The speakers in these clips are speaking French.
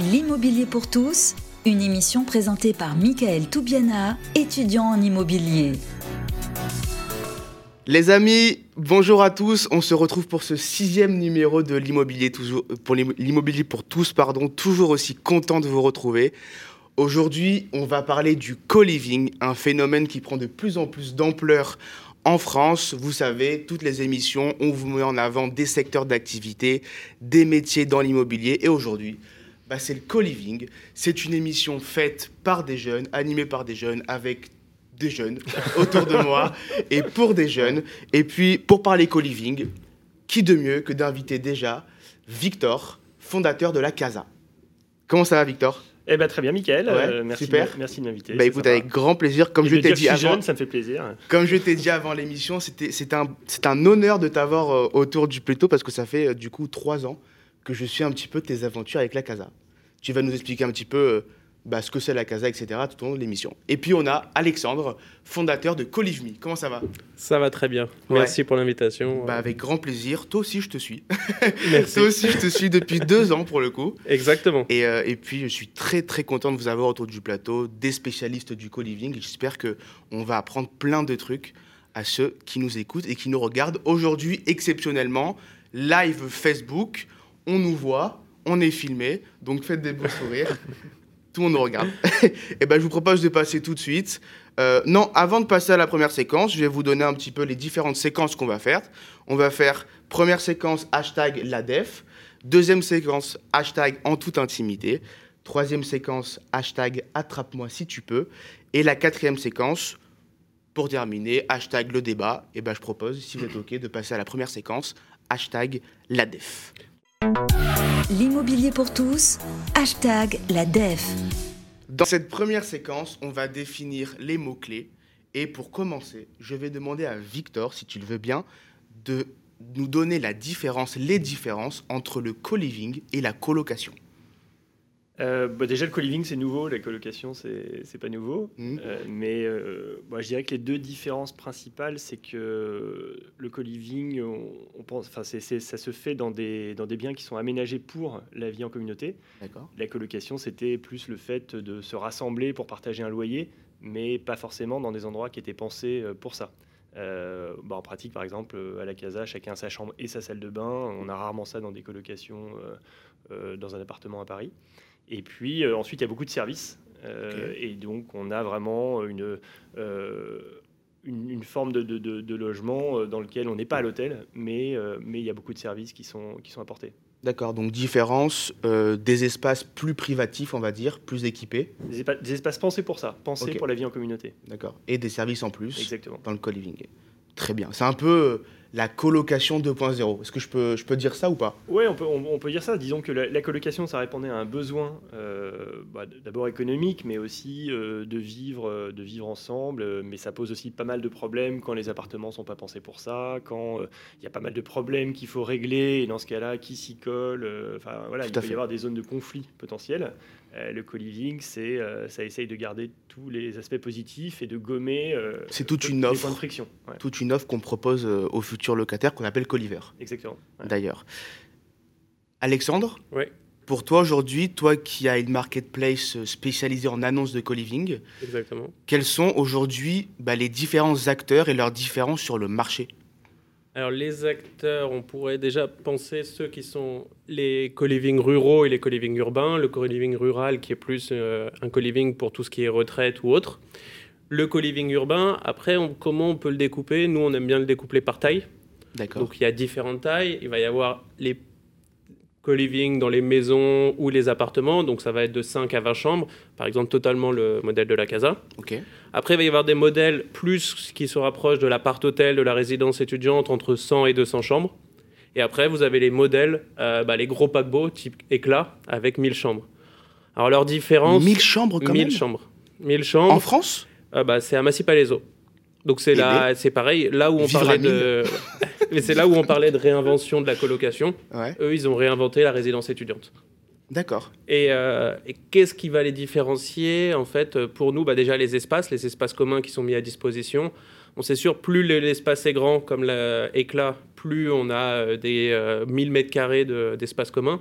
L'immobilier pour tous, une émission présentée par Michael Toubiana, étudiant en immobilier. Les amis, bonjour à tous. On se retrouve pour ce sixième numéro de l'immobilier pour tous, pardon. Toujours aussi content de vous retrouver. Aujourd'hui, on va parler du co-living, un phénomène qui prend de plus en plus d'ampleur en France, vous savez, toutes les émissions, on vous met en avant des secteurs d'activité, des métiers dans l'immobilier. Et aujourd'hui, bah, c'est le co-living. C'est une émission faite par des jeunes, animée par des jeunes, avec des jeunes autour de moi et pour des jeunes. Et puis, pour parler co-living, qui de mieux que d'inviter déjà Victor, fondateur de la Casa. Comment ça va, Victor? Eh ben, très bien, Michael. Euh, merci, super. merci de m'inviter. Bah, écoute, avec grand plaisir. Comme je t'ai dit avant, jeune, ça me fait plaisir. Comme je t'ai dit avant l'émission, c'est un, un honneur de t'avoir euh, autour du plateau parce que ça fait euh, du coup trois ans que je suis un petit peu tes aventures avec la Casa. Tu vas nous expliquer un petit peu bah, ce que c'est la Casa, etc. tout au long de l'émission. Et puis on a Alexandre, fondateur de Colivme. Comment ça va? Ça va très bien. Merci pour l'invitation. Bah, avec grand plaisir. Toi aussi, je te suis. Merci. Toi aussi, je te suis depuis deux ans pour le coup. Exactement. Et, euh, et, puis je suis très très content de vous avoir autour du plateau, des spécialistes du co-living. J'espère que on va apprendre plein de trucs à ceux qui nous écoutent et qui nous regardent aujourd'hui exceptionnellement live Facebook. On nous voit, on est filmé, donc faites des beaux sourires. Tout le monde nous regarde. et eh ben, je vous propose de passer tout de suite. Euh, non, avant de passer à la première séquence, je vais vous donner un petit peu les différentes séquences qu'on va faire. On va faire première séquence hashtag la def, deuxième séquence hashtag en toute intimité, troisième séquence hashtag attrape-moi si tu peux, et la quatrième séquence, pour terminer, hashtag le débat. Et eh ben, je propose, si vous êtes OK, de passer à la première séquence, hashtag la def. L'immobilier pour tous, hashtag la DEF. Dans cette première séquence, on va définir les mots-clés. Et pour commencer, je vais demander à Victor, si tu le veux bien, de nous donner la différence, les différences entre le co-living et la colocation. Euh, bah, déjà, le co-living, c'est nouveau. La colocation, c'est pas nouveau. Mmh. Euh, mais euh, je dirais que les deux différences principales, c'est que le co-living, on, pense, enfin, ça se fait dans des, dans des biens qui sont aménagés pour la vie en communauté. La colocation, c'était plus le fait de se rassembler pour partager un loyer, mais pas forcément dans des endroits qui étaient pensés pour ça. Bah, en pratique, par exemple, à la casa, chacun a sa chambre et sa salle de bain. On a rarement ça dans des colocations dans un appartement à Paris. Et puis euh, ensuite, il y a beaucoup de services. Euh, et donc, on a vraiment une, euh, une, forme de, de, logement dans lequel on n'est pas à l'hôtel, mais, mais il y a beaucoup de services qui sont, qui sont apportés. D'accord, donc différence des espaces plus privatifs, on va dire, plus équipés. Des, espaces pensés pour ça, pensés pour la vie en communauté. D'accord, et des services en plus Exactement. dans le co-living. Très bien. C'est un peu la colocation 2.0. Est-ce que je peux, je peux dire ça ou pas? Oui, on peut, on, peut dire ça. Disons que la, colocation, ça répondait à un besoin euh, bah, d'abord économique, mais aussi euh, de, vivre, euh, de vivre ensemble. Mais ça pose aussi pas mal de problèmes quand les appartements ne sont pas pensés pour ça, quand il y a pas mal de problèmes qu'il faut régler, et dans ce cas-là, qui s'y colle. Enfin, voilà, il peut y avoir des zones de conflit potentiels. Euh, le co-living, c'est, euh, ça essaye de garder tous les aspects positifs et de gommer euh, c'est toute une offre, points de friction. Toute une offre qu'on propose aux futurs locataires qu'on appelle co Exactement. D'ailleurs. Alexandre Oui. Pour toi aujourd'hui, toi qui as une marketplace spécialisée en annonces de co-living, Exactement. quels sont aujourd'hui bah, les différents acteurs et leurs différences sur le marché? Alors les acteurs, on pourrait déjà penser ceux qui sont les co-living ruraux et les co-living urbains. Le co-living rural qui est plus euh, un co-living pour tout ce qui est retraite ou autre. Le co-living urbain, après, comment on peut le découper? Nous, on aime bien le découper par taille. D'accord. Donc il y a différentes tailles. Il va y avoir les co-living dans les maisons ou les appartements. Donc ça va être de 5 à 20 chambres. Par exemple, totalement le modèle de la casa. Ok. Après, il va y avoir des modèles plus qui se rapprochent de l'appart-hôtel, de la résidence étudiante, entre 100 et 200 chambres. Et après, vous avez les modèles, euh, bah, les gros paquebots type éclat avec 1000 chambres. Alors, leur différence. 1000 chambres quand 1000 chambres. 1000 chambres. En France? Euh, bah, C'est à Massy-Palaiso. Donc, c'est là, c'est pareil. Là où on parlait de. Mais c'est là où on parlait de réinvention de la colocation. Eux, ils ont réinventé la résidence étudiante. D'accord. Euh, et, qu'est-ce qui va les différencier En fait, pour nous, bah déjà les espaces, les espaces communs qui sont mis à disposition. On sait sûr, plus l'espace est grand, comme l'éclat, plus on a euh, des 1000 euh, mètres carrés d'espace commun.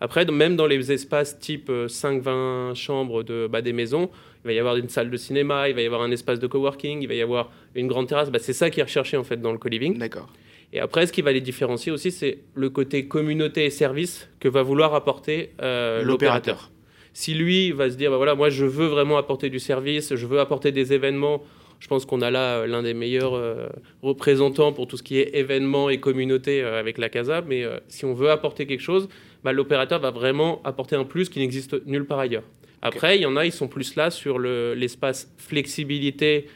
Après, même dans les espaces type 5-20 chambres de, bah, des maisons, il va y avoir une salle de cinéma, il va y avoir un espace de coworking, il va y avoir une grande terrasse. Bah, c'est ça qui est recherché en fait dans le co-living. D'accord. Et après, ce qui va les différencier aussi, c'est le côté communauté et service que va vouloir apporter euh, l'opérateur. Si lui va se dire, bah voilà, moi je veux vraiment apporter du service, je veux apporter des événements, je pense qu'on a là euh, l'un des meilleurs euh, représentants pour tout ce qui est événements et communauté avec la CASA. Mais si on veut apporter quelque chose, bah, l'opérateur va vraiment apporter un plus qui n'existe nulle part ailleurs. Après, il y en a, ils sont plus là sur l'espace flexibilité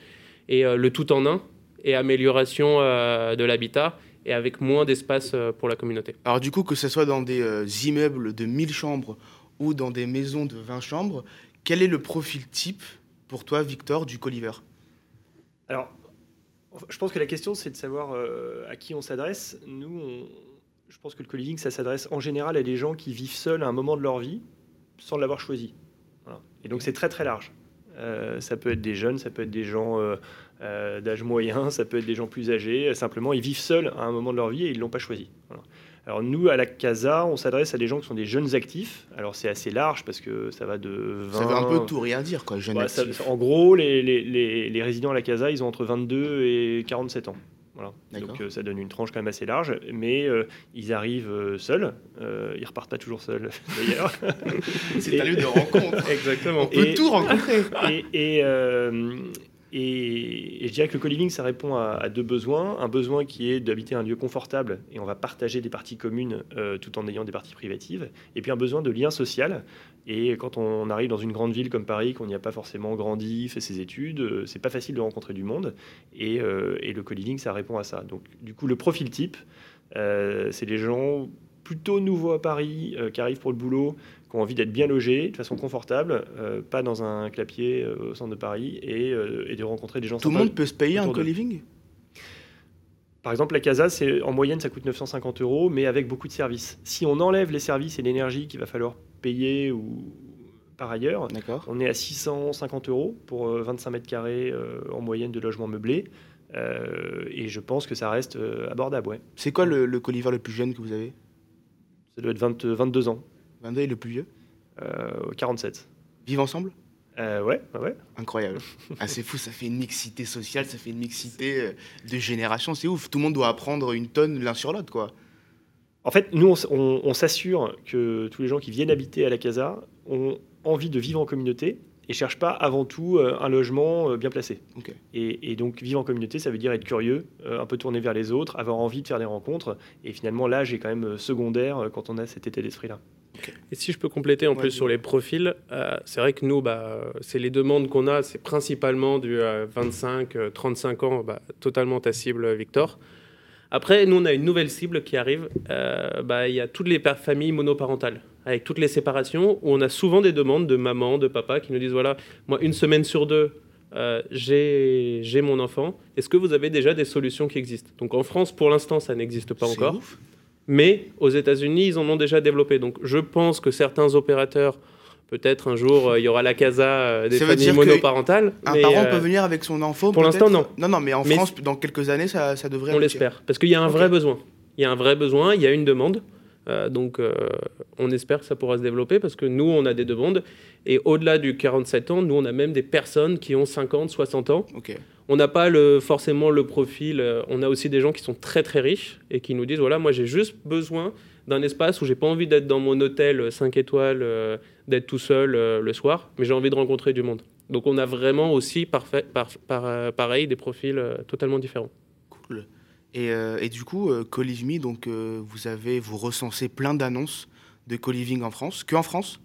et le tout en un et amélioration euh, de l'habitat et avec moins d'espace euh, pour la communauté. Alors du coup, que ce soit dans des euh, immeubles de 1000 chambres ou dans des maisons de 20 chambres, quel est le profil type pour toi, Victor, du Coliver Alors, je pense que la question, c'est de savoir à qui on s'adresse. Nous, je pense que le co ça s'adresse en général à des gens qui vivent seuls à un moment de leur vie sans l'avoir choisi. Et donc, c'est très très large. ça peut être des jeunes, ça peut être des gens euh, d'âge moyen, ça peut être des gens plus âgés. Simplement, ils vivent seuls à un moment de leur vie et ils ne l'ont pas choisi. Alors nous, à la CASA, on s'adresse à des gens qui sont des jeunes actifs. Alors c'est assez large parce que ça va de 20... Ça veut un peu tout rien dire, quoi, jeunes en gros, les, les, les, résidents à la CASA, ils ont entre 22 et 47 ans. Voilà. Donc euh, ça donne une tranche quand même assez large, mais euh, ils arrivent seuls, ils repartent pas toujours seuls d'ailleurs. C'est un lieu de rencontre. Exactement. On peut tout rencontrer. Et, et, et, je dirais que le co-living, ça répond à, deux besoins. Un besoin qui est d'habiter un lieu confortable et on va partager des parties communes euh, tout en ayant des parties privatives. Et puis un besoin de lien social. Et quand on arrive dans une grande ville comme Paris, qu'on n'y a pas forcément grandi, fait ses études, euh, c'est pas facile de rencontrer du monde. Et, euh, et le co-living, ça répond à ça. Donc du coup, le profil type, c'est des gens plutôt nouveaux à Paris, qui arrivent pour le boulot, qui ont envie d'être bien logés, de façon confortable, euh, pas dans un clapier euh, au centre de Paris, et, euh, et, de rencontrer des gens Tout le monde peut se payer un co-living? Par exemple, la casa, c'est en moyenne, ça coûte 950 euros, mais avec beaucoup de services. Si on enlève les services et l'énergie qu'il va falloir payer ou par ailleurs, on est à 650 euros pour 25 mètres carrés en moyenne de logement meublé. et je pense que ça reste abordable. Ouais. C'est quoi le, le le plus jeune que vous avez? Ça doit être 22 ans. 22 est le plus vieux 47. Euh, Vivent ensemble euh, ouais, ouais. Incroyable. ah, c'est fou, ça fait une mixité sociale, ça fait une mixité euh, de génération, c'est ouf. Tout le monde doit apprendre une tonne l'un sur l'autre, quoi. En fait, nous, on, s'assure que tous les gens qui viennent habiter à la casa ont envie de vivre en communauté et cherchent pas avant tout un logement bien placé. Et, et, donc, vivre en communauté, ça veut dire être curieux, un peu tourné vers les autres, avoir envie de faire des rencontres. Et finalement, l'âge est quand même secondaire quand on a cet état d'esprit-là. Et si je peux compléter en plus sur les profils, euh, c'est vrai que nous, bah, c'est les demandes qu'on a, c'est principalement du 25, euh, 35 euh, ans, bah, totalement ta cible, Victor. Après, nous, on a une nouvelle cible qui arrive. Bah, il y a toutes les familles monoparentales, avec toutes les séparations, où on a souvent des demandes de maman, de papa qui nous disent voilà, moi, une semaine sur deux, j'ai mon enfant. Est-ce que vous avez déjà des solutions qui existent? Donc en France, pour l'instant, ça n'existe pas encore. Mais aux États-Unis, ils en ont déjà développé. Donc je pense que certains opérateurs, peut-être un jour, euh, il y aura la casa euh, des familles monoparentales. Un parent peut euh, venir avec son enfant Pour l'instant, non. Non, non, mais en France, dans quelques années, ça, ça devrait. On l'espère. Parce qu'il y a un vrai besoin. Il y a un vrai besoin, il y a une demande. donc on espère que ça pourra se développer parce que nous, on a des demandes. Et au-delà du 47 ans, nous, on a même des personnes qui ont 50, 60 ans. Ok on n'a pas le, forcément le profil. Euh, on a aussi des gens qui sont très très riches et qui nous disent voilà, moi j'ai juste besoin d'un espace où j'ai pas envie d'être dans mon hôtel 5 étoiles, d'être tout seul euh, le soir, mais j'ai envie de rencontrer du monde. Donc on a vraiment aussi parfait, pareil des profils totalement différents. Cool. Et, du coup, Colivme, donc vous avez vous recensez plein d'annonces de co-living en France, que en France?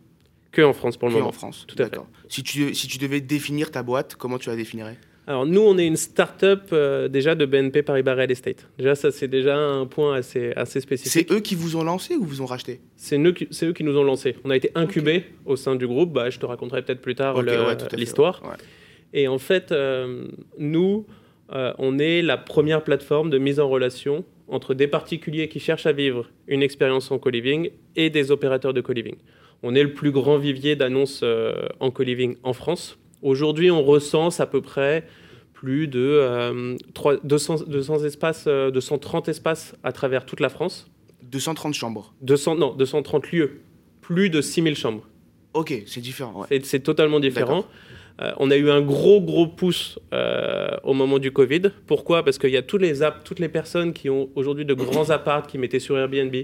Que en France pour le moment. en France. Tout à fait. Si tu, si tu devais définir ta boîte, comment tu la définirais? Alors nous, on est une start-up euh, déjà de BNP Paribas Real Estate. Déjà, ça c'est déjà un point assez, assez spécifique. C'est eux qui vous ont lancé ou vous ont racheté? C'est eux, eux, qui nous ont lancé. On a été incubés au sein du groupe. Bah, je te raconterai peut-être plus tard l'histoire. Et en fait, euh, nous, euh, on est la première plateforme de mise en relation entre des particuliers qui cherchent à vivre une expérience en co-living et des opérateurs de co-living. On est le plus grand vivier d'annonces en co-living en France. Aujourd'hui, on recense à peu près plus de 200, 200, espaces, 230 espaces à travers toute la France. 230 chambres 200, Non, 230 lieux. plus de 6000 chambres. Ok, c'est différent. C'est totalement différent. Euh, on a eu un gros, gros pouce euh, au moment du Covid. Pourquoi? Parce qu'il y a tous les toutes les personnes qui ont aujourd'hui de grands apparts qui mettaient sur Airbnb.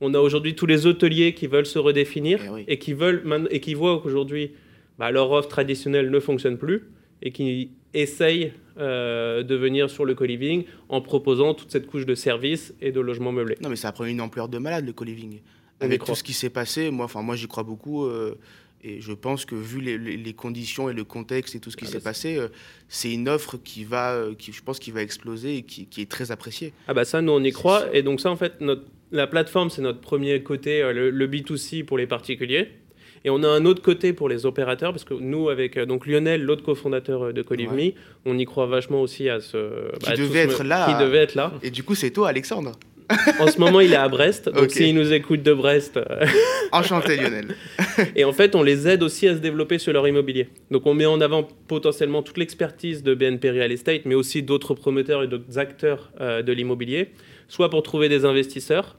On a aujourd'hui tous les hôteliers qui veulent se redéfinir eh et, qui veulent et qui voient qu'aujourd'hui bah, leur offre traditionnelle ne fonctionne plus et qui essayent euh, de venir sur le co-living en proposant toute cette couche de services et de logements meublés. Non, mais ça a pris une ampleur de malade le co-living. Avec tout ce qui s'est passé, moi, enfin, moi j'y crois beaucoup. Et je pense que vu les, conditions et le contexte et tout ce qui ah s'est bah, passé, euh, c'est une offre qui va, euh, qui, je pense, qui va exploser et qui, est très appréciée. Ah bah ça, nous on y croit. Et donc ça, en fait, notre, la plateforme, c'est notre premier côté, euh, le, B2C pour les particuliers. Et on a un autre côté pour les opérateurs, parce que nous, avec donc Lionel, l'autre cofondateur de Colivme, on y croit vachement aussi à ce... Qui bah, devait être là. Qui devait être là. Et du coup, c'est toi, Alexandre en ce moment, il est à Brest. Donc, s'il nous écoute de Brest. Euh, Enchanté, Lionel. et en fait, on les aide aussi à se développer sur leur immobilier. Donc, on met en avant potentiellement toute l'expertise de BNP Real Estate, mais aussi d'autres promoteurs et d'autres acteurs euh, de l'immobilier, soit pour trouver des investisseurs,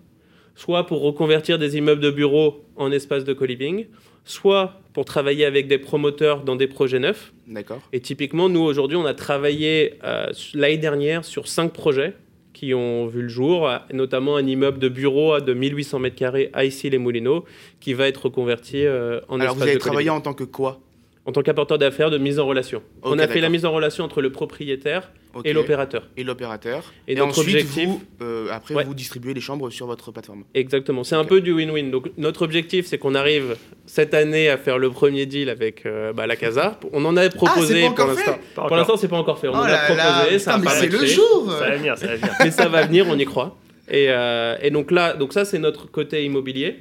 soit pour reconvertir des immeubles de bureaux en espaces de co-living, soit pour travailler avec des promoteurs dans des projets neufs. D'accord. Et typiquement, nous, aujourd'hui, on a travaillé euh, l'année dernière sur cinq projets qui ont vu le jour, notamment un immeuble de bureau de 1800 m2 à Issy-les-Moulineaux, qui va être reconverti euh, en Alors vous avez travaillé en tant que quoi? En tant qu'apporteur d'affaires de mise en relation. on a fait la mise en relation entre le propriétaire et l'opérateur. Et l'opérateur. Et, notre objectif, vous, euh, après, vous distribuez les chambres sur votre plateforme. Exactement. C'est un peu du win-win. Donc notre objectif, c'est qu'on arrive cette année à faire le premier deal avec euh, bah, la Casa. On en a proposé ah, pour l'instant. Pour l'instant, c'est pas encore fait. On oh en a proposé. Ça mais c'est le jour. Ça va venir, ça va venir. mais ça va venir, on y croit. Euh, et, donc là, donc ça c'est notre côté immobilier.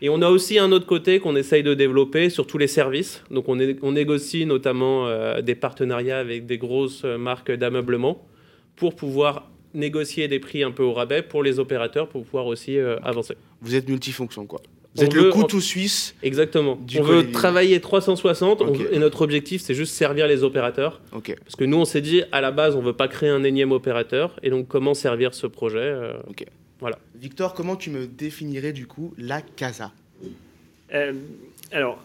Et on a aussi un autre côté qu'on essaye de développer sur tous les services. Donc on, on négocie notamment euh, des partenariats avec des grosses marques d'ameublement pour pouvoir négocier des prix un peu au rabais pour les opérateurs pour pouvoir aussi euh, avancer. Vous êtes multifonction quoi. Vous êtes le couteau suisse. Exactement. on veut travailler 360 et notre objectif, c'est juste servir les opérateurs. Parce que nous, on s'est dit, à la base, on veut pas créer un énième opérateur. Et donc, comment servir ce projet euh, Voilà. Victor, comment tu me définirais du coup la casa? Euh, Alors,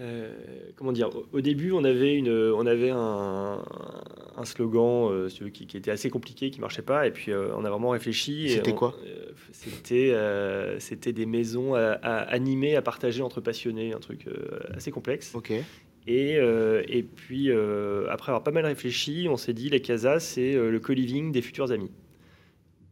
euh, comment dire Au début, on avait, une, on avait un, slogan euh, qui, était assez compliqué, qui marchait pas, et puis euh, on a vraiment réfléchi. C'était quoi C'était c'était des maisons à, animées, à partager entre passionnés, un truc assez complexe. Ok. Et, et puis, après avoir pas mal réfléchi, on s'est dit, les casas, c'est le co-living des futurs amis.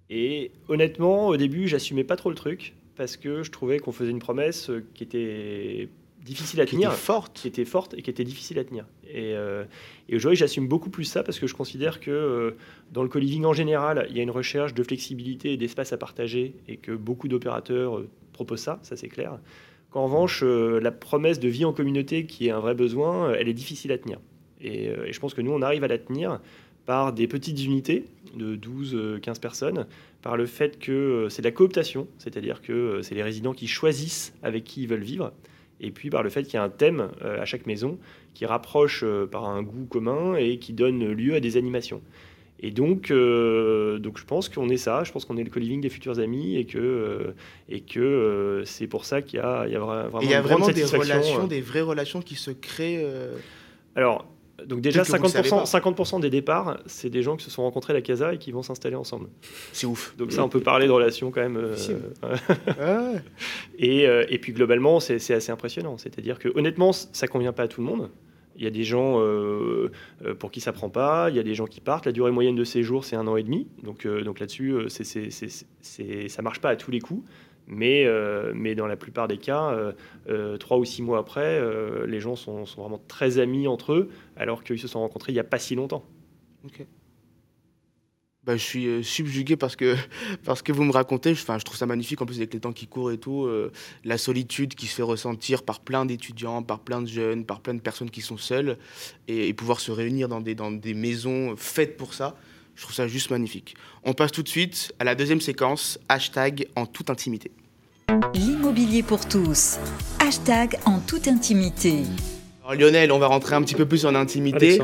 Et honnêtement, au début, j'assumais pas trop le truc, parce que je trouvais qu'on faisait une promesse qui était difficile à tenir, forte. qui était forte et qui était difficile à tenir. Et, euh, et aujourd'hui, j'assume beaucoup plus ça parce que je considère que euh, dans le co-living en général, il y a une recherche de flexibilité et d'espace à partager et que beaucoup d'opérateurs euh, proposent ça, ça c'est clair. Qu'en revanche, la promesse de vie en communauté, qui est un vrai besoin, elle est difficile à tenir. Et, et, je pense que nous, on arrive à la tenir par des petites unités de 12-15 personnes, par le fait que c'est de la cooptation, c'est-à-dire que c'est les résidents qui choisissent avec qui ils veulent vivre et puis par le fait qu'il y a un thème euh, à chaque maison qui rapproche euh, par un goût commun et qui donne lieu à des animations. Et donc, euh, donc je pense qu'on est ça, je pense qu'on est le co-living des futurs amis et que, et que c'est pour ça qu'il y a, il y a vraiment, il y a vraiment des relations, des vraies relations qui se créent. Alors, donc déjà, 50%, 50 des départs, c'est des gens qui se sont rencontrés à la Casa et qui vont s'installer ensemble. C'est ouf. Donc ça, on peut parler de relations quand même. Euh, et, euh, et, puis globalement, c'est assez impressionnant. C'est-à-dire que honnêtement, ça convient pas à tout le monde. Il y a des gens euh, pour qui ça prend pas, il y a des gens qui partent. La durée moyenne de séjour, c'est un an et demi. Donc, donc là-dessus, ça marche pas à tous les coups. Mais, euh, mais dans la plupart des cas, euh, euh, trois ou six mois après, les gens sont, sont, vraiment très amis entre eux, alors qu'ils se sont rencontrés il n'y a pas si longtemps. Ok. Bah, je suis subjugué parce que, parce que vous me racontez. Enfin, je trouve ça magnifique, en plus avec les temps qui courent et tout. la solitude qui se fait ressentir par plein d'étudiants, par plein de jeunes, par plein de personnes qui sont seules. Et, et pouvoir se réunir dans des, dans des maisons faites pour ça. Je trouve ça juste magnifique. On passe tout de suite à la deuxième séquence, hashtag en toute intimité. L'immobilier pour tous, hashtag en toute intimité. Alors Lionel, on va rentrer un petit peu plus en intimité.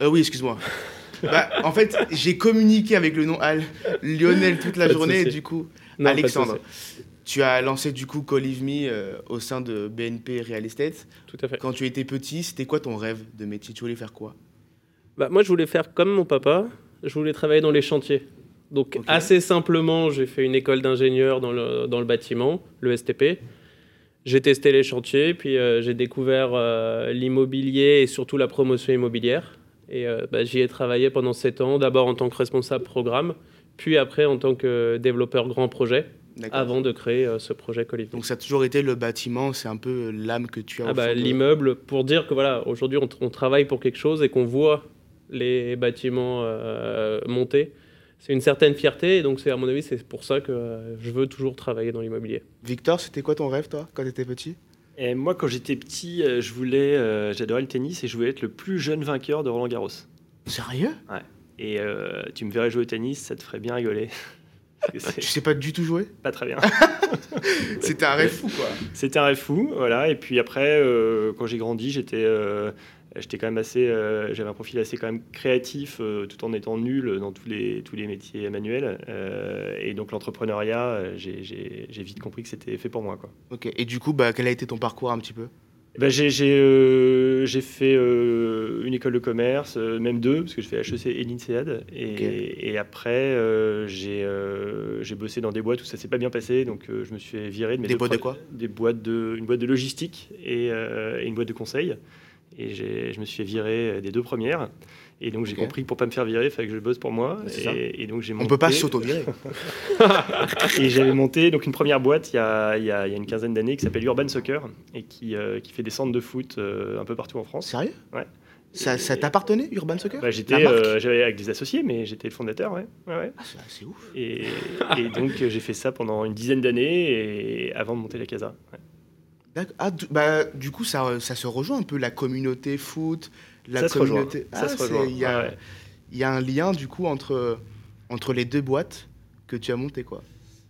Euh, oui, excuse-moi. bah, en fait, j'ai communiqué avec le nom Al Lionel toute la journée, et du coup, Alexandre. Tu as lancé du coup Call Me euh, au sein de BNP Real Estate. Tout à fait. Quand tu étais petit, c'était quoi ton rêve de métier? Tu voulais faire quoi? Bah, Moi, je voulais faire comme mon papa. Je voulais travailler dans les chantiers. Donc, assez simplement, j'ai fait une école d'ingénieur dans le, dans le bâtiment, le STP. J'ai testé les chantiers, puis euh, j'ai découvert euh, l'immobilier et surtout la promotion immobilière. Et bah, j'y ai travaillé pendant sept ans, d'abord en tant que responsable programme, puis après en tant que développeur grand projet avant de créer euh, ce projet collectif. Donc ça a toujours été le bâtiment, c'est un peu l'âme que tu as. Ah bah, L'immeuble, pour dire que voilà, aujourd'hui on, travaille pour quelque chose et qu'on voit les bâtiments euh, monter, c'est une certaine fierté et donc c'est à mon avis c'est pour ça que euh, je veux toujours travailler dans l'immobilier. Victor, c'était quoi ton rêve toi quand tu étais petit? Et moi, quand j'étais petit, je voulais, j'adorais le tennis et je voulais être le plus jeune vainqueur de Roland Garros. Sérieux? Ouais. Et tu me verrais jouer au tennis, ça te ferait bien rigoler. Tu sais pas du tout jouer? Pas très bien. C'était un rêve fou, quoi. C'était un rêve fou, voilà. Et puis après, euh, quand j'ai grandi, j'étais euh, j'étais quand même assez, euh, j'avais un profil assez quand même créatif, tout en étant nul dans tous les tous les métiers manuels. et donc l'entrepreneuriat, j'ai vite compris que c'était fait pour moi, quoi. Ok. Et du coup, bah, quel a été ton parcours un petit peu? Ben, J'ai fait euh, une école de commerce, euh, même deux, parce que je fais HEC et l'INSEAD. Et, et, après, euh, j'ai bossé dans des boîtes où ça s'est pas bien passé, donc je me suis viré de mes Des boîtes de quoi? Des boîtes de, une boîte de logistique et, une boîte de conseil. Et je me suis viré des deux premières. Et donc j'ai compris que pour pas me faire virer, il fallait que je bosse pour moi. Et, donc j'ai On peut pas s'auto-virer. et j'avais monté donc une première boîte il y a, il y a, une quinzaine d'années qui s'appelle Urban Soccer et qui, euh, qui fait des centres de foot euh, un peu partout en France. Sérieux? Ouais. Ça, ça t'appartenait, Urban Soccer? Bah, J'étais euh, j'avais avec des associés, mais j'étais le fondateur, ouais. ouais, Ah, c'est ouf. Et, et donc j'ai fait ça pendant une dizaine d'années et avant de monter la Casa. Ah, bah, du coup, ça, ça se rejoint un peu la communauté foot, la ça communauté. Se ça se Il y, a, y a un lien du coup entre, entre les deux boîtes que tu as montées, quoi.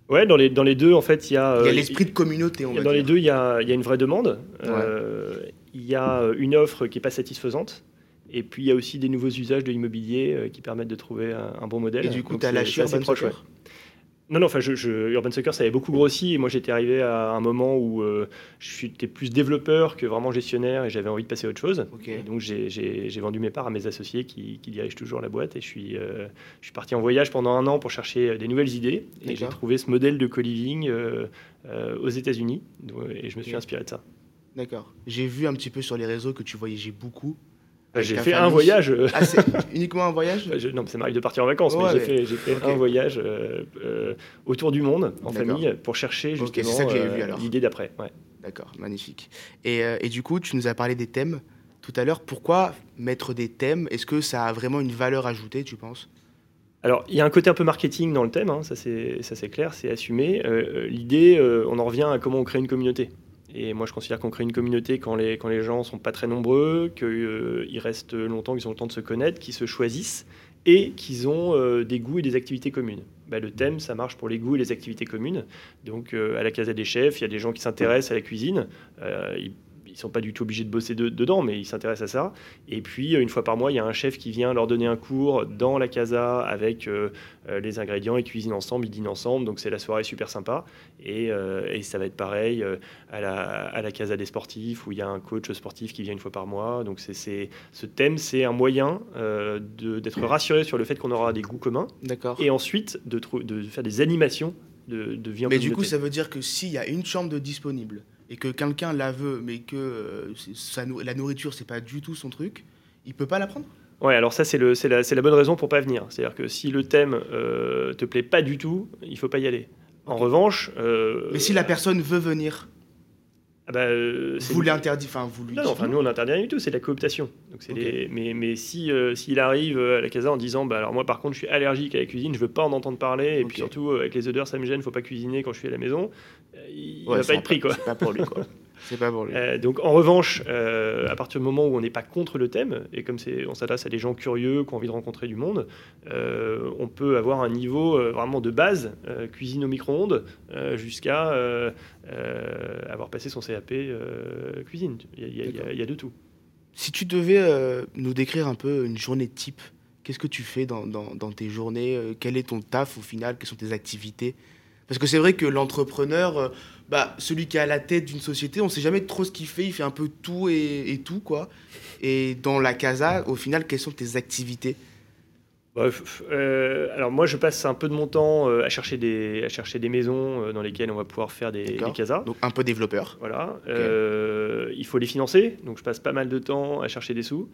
Ouais, dans les, dans les deux, en fait, il y a. Il y a euh, l'esprit de communauté, on va Dans les deux, il y a, y a une vraie demande. Euh, il y a une offre qui n'est pas satisfaisante. Et puis, il y a aussi des nouveaux usages de l'immobilier euh, qui permettent de trouver un, bon modèle. Et du coup, tu as lâché Urban Soccer non, non, enfin, je, Urban Soccer, ça avait beaucoup grossi. Et moi, j'étais arrivé à un moment où euh, j'étais plus développeur que vraiment gestionnaire et j'avais envie de passer à autre chose. donc, j'ai vendu mes parts à mes associés qui, dirigent toujours la boîte. Et je suis, euh, je suis parti en voyage pendant un an pour chercher des nouvelles idées. Et j'ai trouvé ce modèle de co-living euh, aux États-Unis. Et je me suis inspiré de ça. D'accord. J'ai vu un petit peu sur les réseaux que tu voyageais beaucoup. J'ai fait un voyage. Ah, uniquement un voyage bah, Non, ça m'arrive de partir en vacances, mais j'ai fait, fait un voyage euh, euh, autour du monde, en famille, pour chercher justement euh, l'idée d'après. Ouais. D'accord, magnifique. Et, et, du coup, tu nous as parlé des thèmes tout à l'heure. Pourquoi mettre des thèmes? Est-ce que ça a vraiment une valeur ajoutée, tu penses? Alors, il y a un côté un peu marketing dans le thème, hein, ça c'est clair, c'est assumé. L'idée, on en revient à comment on crée une communauté. Et moi, je considère qu'on crée une communauté quand les, quand les gens sont pas très nombreux, qu'ils euh, restent longtemps, qu'ils ont le temps de se connaître, qu'ils se choisissent et qu'ils ont euh, des goûts et des activités communes. Bah, le thème, ça marche pour les goûts et les activités communes. Donc, euh, à la Casa des Chefs, il y a des gens qui s'intéressent à la cuisine. Sont pas du tout obligés de bosser dedans, mais ils s'intéressent à ça. Et puis, euh, une fois par mois, il y a un chef qui vient leur donner un cours dans la casa avec euh, euh, les ingrédients, ils cuisinent ensemble, ils dînent ensemble. Donc, c'est la soirée super sympa. Et, et ça va être pareil à, la, à la casa des sportifs, où il y a un coach sportif qui vient une fois par mois. Donc, c'est, ce thème, c'est un moyen d'être rassuré sur le fait qu'on aura des goûts communs. D'accord. Et ensuite, de, de faire des animations de, de vie en Mais du coup, ça veut dire que s'il y a une chambre de disponible, et que quelqu'un la veut, mais que euh, la nourriture, c'est pas du tout son truc, il peut pas la prendre Ouais, alors ça, c'est la, la, bonne raison pour pas venir. C'est-à-dire que si le thème euh, te plaît pas du tout, il faut pas y aller. En revanche. Euh, mais si la personne veut venir ah bah, euh, vous l'interdit, enfin vous lui. Non, enfin nous on n'interdit rien du tout, c'est de la cooptation. Donc c'est mais, mais si s'il arrive à la casa en disant bah alors moi par contre je suis allergique à la cuisine, je veux pas en entendre parler et puis surtout avec les odeurs ça me gêne, faut pas cuisiner quand je suis à la maison, il va pas être pris quoi. C'est pas pour lui quoi. C'est pas pour lui. Euh, donc en revanche, euh, à partir du moment où on n'est pas contre le thème, et comme on s'adresse à des gens curieux qui ont envie de rencontrer du monde, euh, on peut avoir un niveau vraiment de base, cuisine au micro-ondes, jusqu'à avoir passé son CAP cuisine. Il y, a, de tout. Si tu devais nous décrire un peu une journée type, qu'est-ce que tu fais dans, dans tes journées Quel est ton taf au final Quelles sont tes activités? Parce que c'est vrai que l'entrepreneur, euh, bah, celui qui est à la tête d'une société, on ne sait jamais trop ce qu'il fait, il fait un peu tout et, tout, quoi. Et dans la casa, au final, quelles sont tes activités? Euh, alors moi, je passe un peu de mon temps à, chercher des, à chercher des maisons dans lesquelles on va pouvoir faire des, des casas. Donc un peu développeur. Voilà. il faut les financer, donc je passe pas mal de temps à chercher des sous.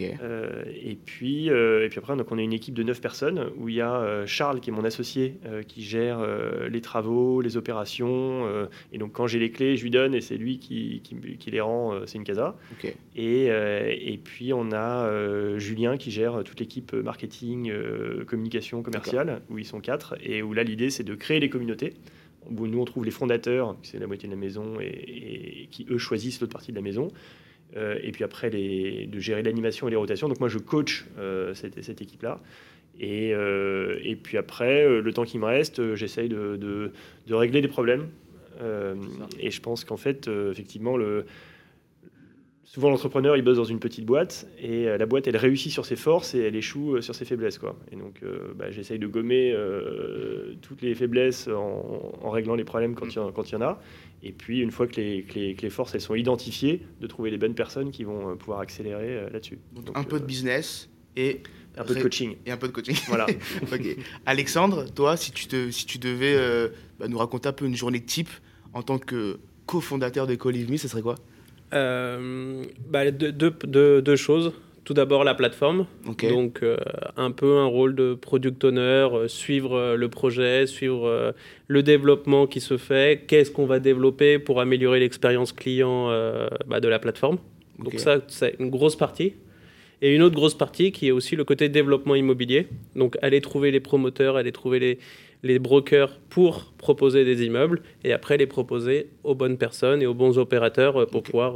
Euh, et, puis, euh, et puis après, donc on a une équipe de 9 personnes où il y a euh, Charles, qui est mon associé, qui gère les travaux, les opérations. et donc, quand j'ai les clés, je lui donne et c'est lui qui, qui, les rend. c'est une casa. Et, et, puis, on a Julien qui gère toute l'équipe marketing, communication commerciale, où ils sont quatre. Et où là, l'idée, c'est de créer les communautés. Où nous, on trouve les fondateurs, c'est la moitié de la maison, et, et qui, eux, choisissent l'autre partie de la maison. Euh, et puis après les, de gérer l'animation et les rotations. Donc moi je coach euh, cette, cette équipe-là. Et, euh, et, puis après, le temps qui me reste, j'essaye de, de, de, régler des problèmes. et je pense qu'en fait, effectivement, le, souvent l'entrepreneur il bosse dans une petite boîte et la boîte elle réussit sur ses forces et elle échoue sur ses faiblesses quoi. Et donc bah, j'essaye de gommer toutes les faiblesses en, en, réglant les problèmes quand il y, y, en a et puis, une fois que les, forces elles sont identifiées, de trouver les bonnes personnes qui vont euh, pouvoir accélérer euh, là-dessus. un peu de euh, business et un peu de coaching. Et un peu de coaching. Voilà. Alexandre, toi, si tu, te, si tu devais bah, nous raconter un peu une journée type en tant que cofondateur de Colive ce serait quoi? Bah, deux, choses. Tout d'abord la plateforme, donc euh, un peu un rôle de product owner, euh, suivre euh, le projet, suivre le développement qui se fait, qu'est-ce qu'on va développer pour améliorer l'expérience client bah, de la plateforme. Donc ça, c'est une grosse partie. Et une autre grosse partie qui est aussi le côté développement immobilier. Donc aller trouver les promoteurs, aller trouver les, les brokers pour proposer des immeubles et après les proposer aux bonnes personnes et aux bons opérateurs pour pouvoir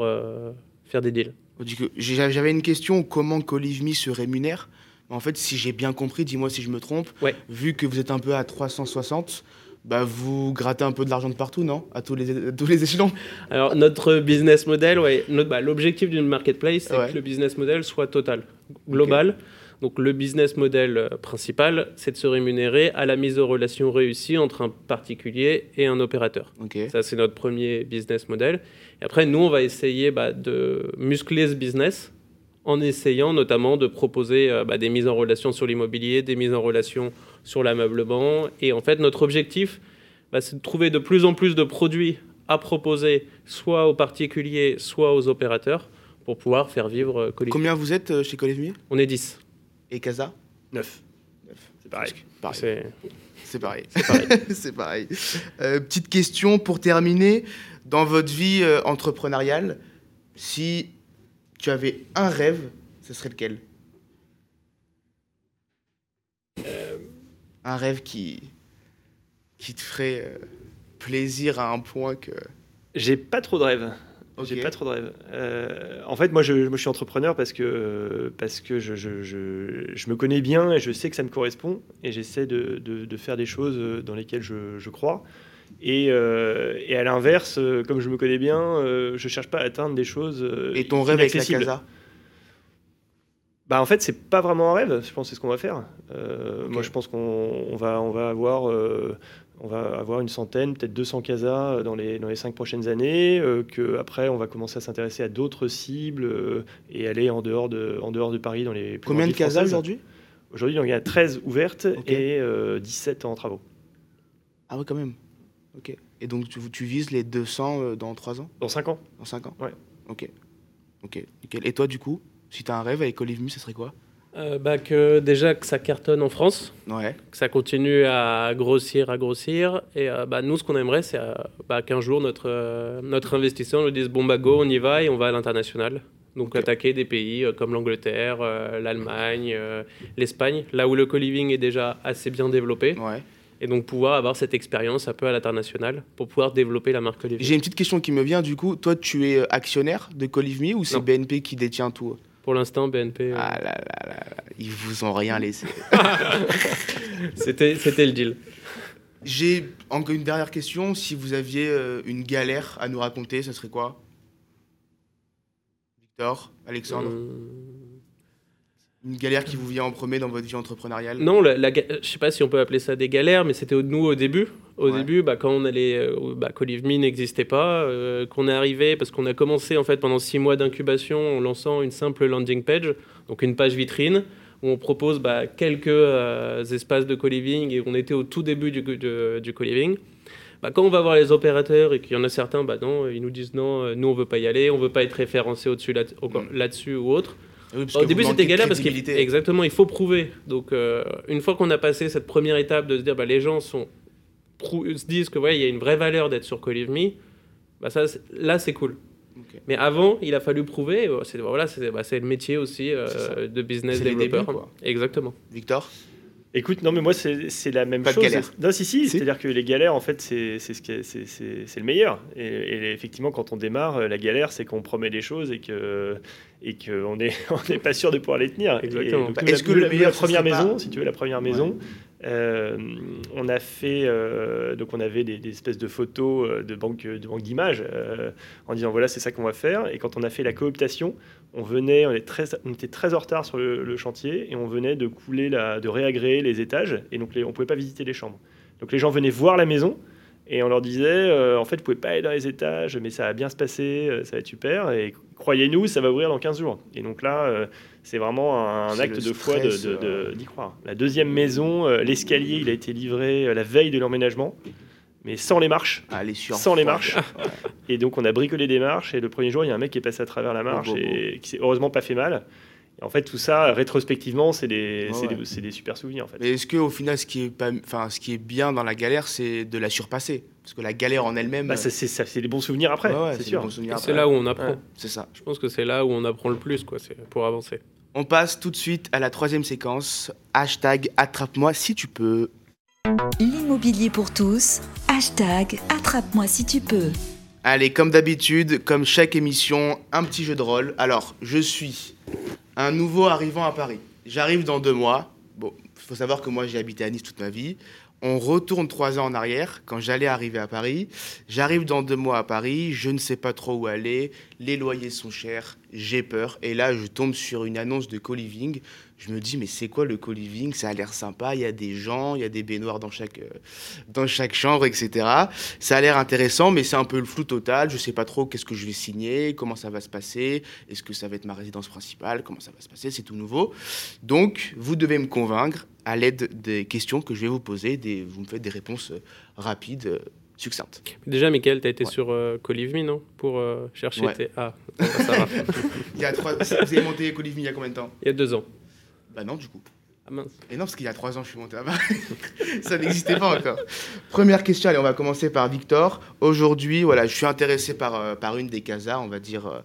faire des deals. J'avais une question comment Colivmi se rémunère? En fait, si j'ai bien compris, dis-moi si je me trompe, vu que vous êtes un peu à 360, bah, vous grattez un peu de l'argent de partout, non? À tous les, tous les échelons. Alors, notre business model, ouais, bah, l'objectif d'une marketplace, c'est que le business model soit total, global. Donc, le business model euh, principal, c'est de se rémunérer à la mise en relation réussie entre un particulier et un opérateur. Ça, c'est notre premier business model. Et après, nous, on va essayer bah, de muscler ce business en essayant notamment de proposer euh, bah, des mises en relation sur l'immobilier, des mises en relation sur l'ameublement. Et en fait, notre objectif, bah, c'est de trouver de plus en plus de produits à proposer, soit aux particuliers, soit aux opérateurs, pour pouvoir faire vivre euh, Colivmi. Combien vous êtes euh, chez Colivmi On est 10. Et Casa 9. C'est pareil. C'est pareil. C'est pareil. petite question pour terminer dans votre vie euh, entrepreneuriale, si tu avais un rêve, ce serait lequel? Euh. Un rêve qui, qui te ferait euh, plaisir à un point que... J'ai pas trop de rêves. J'ai pas trop de rêves. en fait, moi, je, je, suis entrepreneur parce que, parce que je, je, je, me connais bien et je sais que ça me correspond et j'essaie de, de, de, faire des choses dans lesquelles je, crois. Euh, et, à l'inverse, euh, comme je me connais bien, euh, je cherche pas à atteindre des choses. et ton rêve avec la casa? Bah en fait c'est pas vraiment un rêve. Je pense que c'est ce qu'on va faire. Moi je pense qu'on va on va avoir on va avoir une centaine, peut-être 200 casas dans les, dans les cinq prochaines années, que après on va commencer à s'intéresser à d'autres cibles et aller en dehors, de, en dehors de Paris dans les Combien de casas aujourd'hui? Aujourd'hui, il y a 13 ouvertes et 17 en travaux. Ah oui, quand même. Ok. Et donc, tu, tu vises les 200 euh, dans 3 ans? Dans 5 ans. Dans 5 ans? Ouais. Ok. Ok, nickel. Et toi, du coup, si tu as un rêve avec Olive Mu, ce serait quoi? Euh, bah que déjà que ça cartonne en France, ouais. que ça continue à grossir, à grossir. Et euh, bah, nous, ce qu'on aimerait, c'est bah, qu'un jour, notre, notre investisseur nous dise, bon, bah go, on y va et on va à l'international. Donc attaquer des pays comme l'Angleterre, l'Allemagne, l'Espagne, là où le co-living est déjà assez bien développé. Ouais et donc pouvoir avoir cette expérience un peu à l'international pour pouvoir développer la marque Colivmi. J'ai une petite question qui me vient du coup. Toi, tu es euh, actionnaire de Colivmi ou c'est BNP qui détient tout? Pour l'instant, BNP. Euh, ah là là là, ils vous ont rien laissé. c'était, c'était le deal. J'ai encore une dernière question. Si vous aviez euh, une galère à nous raconter, ce serait quoi? Victor Alexandre? Une galère qui vous vient en premier dans votre vie entrepreneuriale Non, la, la, je sais pas si on peut appeler ça des galères, mais c'était nous au début. Au début, bah, quand on allait, euh, bah, n'existait pas, euh, qu'on est arrivé parce qu'on a commencé en fait pendant six mois d'incubation en lançant une simple landing page, donc une page vitrine où on propose bah, quelques euh, espaces de co-living et on était au tout début du, du, co-living. Bah, quand on va voir les opérateurs et qu'il y en a certains, bah non, ils nous disent non, nous on veut pas y aller, on veut pas être référencé au-dessus mm. là-dessus ou autre. Au début, c'était galère parce qu'exactement, il faut prouver. Donc, euh, une fois qu'on a passé cette première étape de se dire, bah, les gens sont, se disent que ouais, il y a une vraie valeur d'être sur Call bah, ça, là, c'est cool. Mais avant, il a fallu prouver. Euh, c'est voilà, bah, le métier aussi euh, de business developer. Exactement. Victor? Écoute, non, mais moi, c'est la même chose. Non, si, si, c'est-à-dire que les galères, en fait, c'est ce c'est le meilleur. Et, effectivement, quand on démarre, la galère, c'est qu'on promet des choses et que et qu'on n'est on pas sûr de pouvoir les tenir. Exactement. Est-ce que le la première maison, si tu veux, la première maison, euh, on a fait, euh, donc on avait des, espèces de photos euh, de banque de banque d'images en disant voilà c'est ça qu'on va faire. Et quand on a fait la cooptation, on venait, on, était très en retard sur le, chantier et on venait de couler de réagréer les étages et donc les, on pouvait pas visiter les chambres. Donc les gens venaient voir la maison et on leur disait en fait vous pouvez pas aller dans les étages mais ça va bien se passer, ça va être super et croyez-nous ça va ouvrir dans 15 jours. Et donc là c'est vraiment un acte de foi d'y de, de, croire. La deuxième maison, euh, l'escalier, il a été livré euh, la veille de l'emménagement, mais sans les marches. Ah, sans les marches. Et donc on a bricolé des marches, et le premier jour, il y a un mec qui est passé à travers la marche, et qui s'est heureusement pas fait mal. Et en fait, tout ça, rétrospectivement, c'est des, des, des, super souvenirs. En fait. Mais est-ce qu'au final, ce qui, est pas, ce qui est bien dans la galère, c'est de la surpasser? Parce que la galère en elle-même. Bah, c'est des bons souvenirs après, c'est sûr. C'est là où on apprend. c'est ça. Je pense que c'est là où on apprend le plus quoi, pour avancer. On passe tout de suite à la troisième séquence. Hashtag attrape-moi si tu peux. L'immobilier pour tous. Hashtag attrape-moi si tu peux. Allez, comme d'habitude, comme chaque émission, un petit jeu de rôle. Alors, je suis un nouveau arrivant à Paris. J'arrive dans deux mois. Bon, il faut savoir que moi j'ai habité à Nice toute ma vie. On retourne trois ans en arrière, quand j'allais arriver à Paris. J'arrive dans deux mois à Paris, je ne sais pas trop où aller, les loyers sont chers, j'ai peur. Et là, je tombe sur une annonce de co-living. Je me dis, mais c'est quoi le co-living? Ça a l'air sympa, il y a des gens, il y a des baignoires dans chaque, euh, dans chaque chambre, etc. Ça a l'air intéressant, mais c'est un peu le flou total. Je ne sais pas trop qu'est-ce que je vais signer, comment ça va se passer, est-ce que ça va être ma résidence principale, comment ça va se passer, c'est tout nouveau. Donc, vous devez me convaincre à l'aide des questions que je vais vous poser. Vous me faites des réponses euh, rapides, euh, succinctes. Déjà, Michael, tu as été sur euh, Colivme, non? Pour chercher tes. Ah, ça va. il y a trois... Vous avez monté Colivme il y a combien de temps? Il y a deux ans. Bah non, du coup. Ah mince. Et non, parce qu'il y a trois ans, je suis monté là-bas. ça n'existait pas encore. Première question, allez, on va commencer par Victor. Aujourd'hui, voilà, je suis intéressé par, par une des casas, on va dire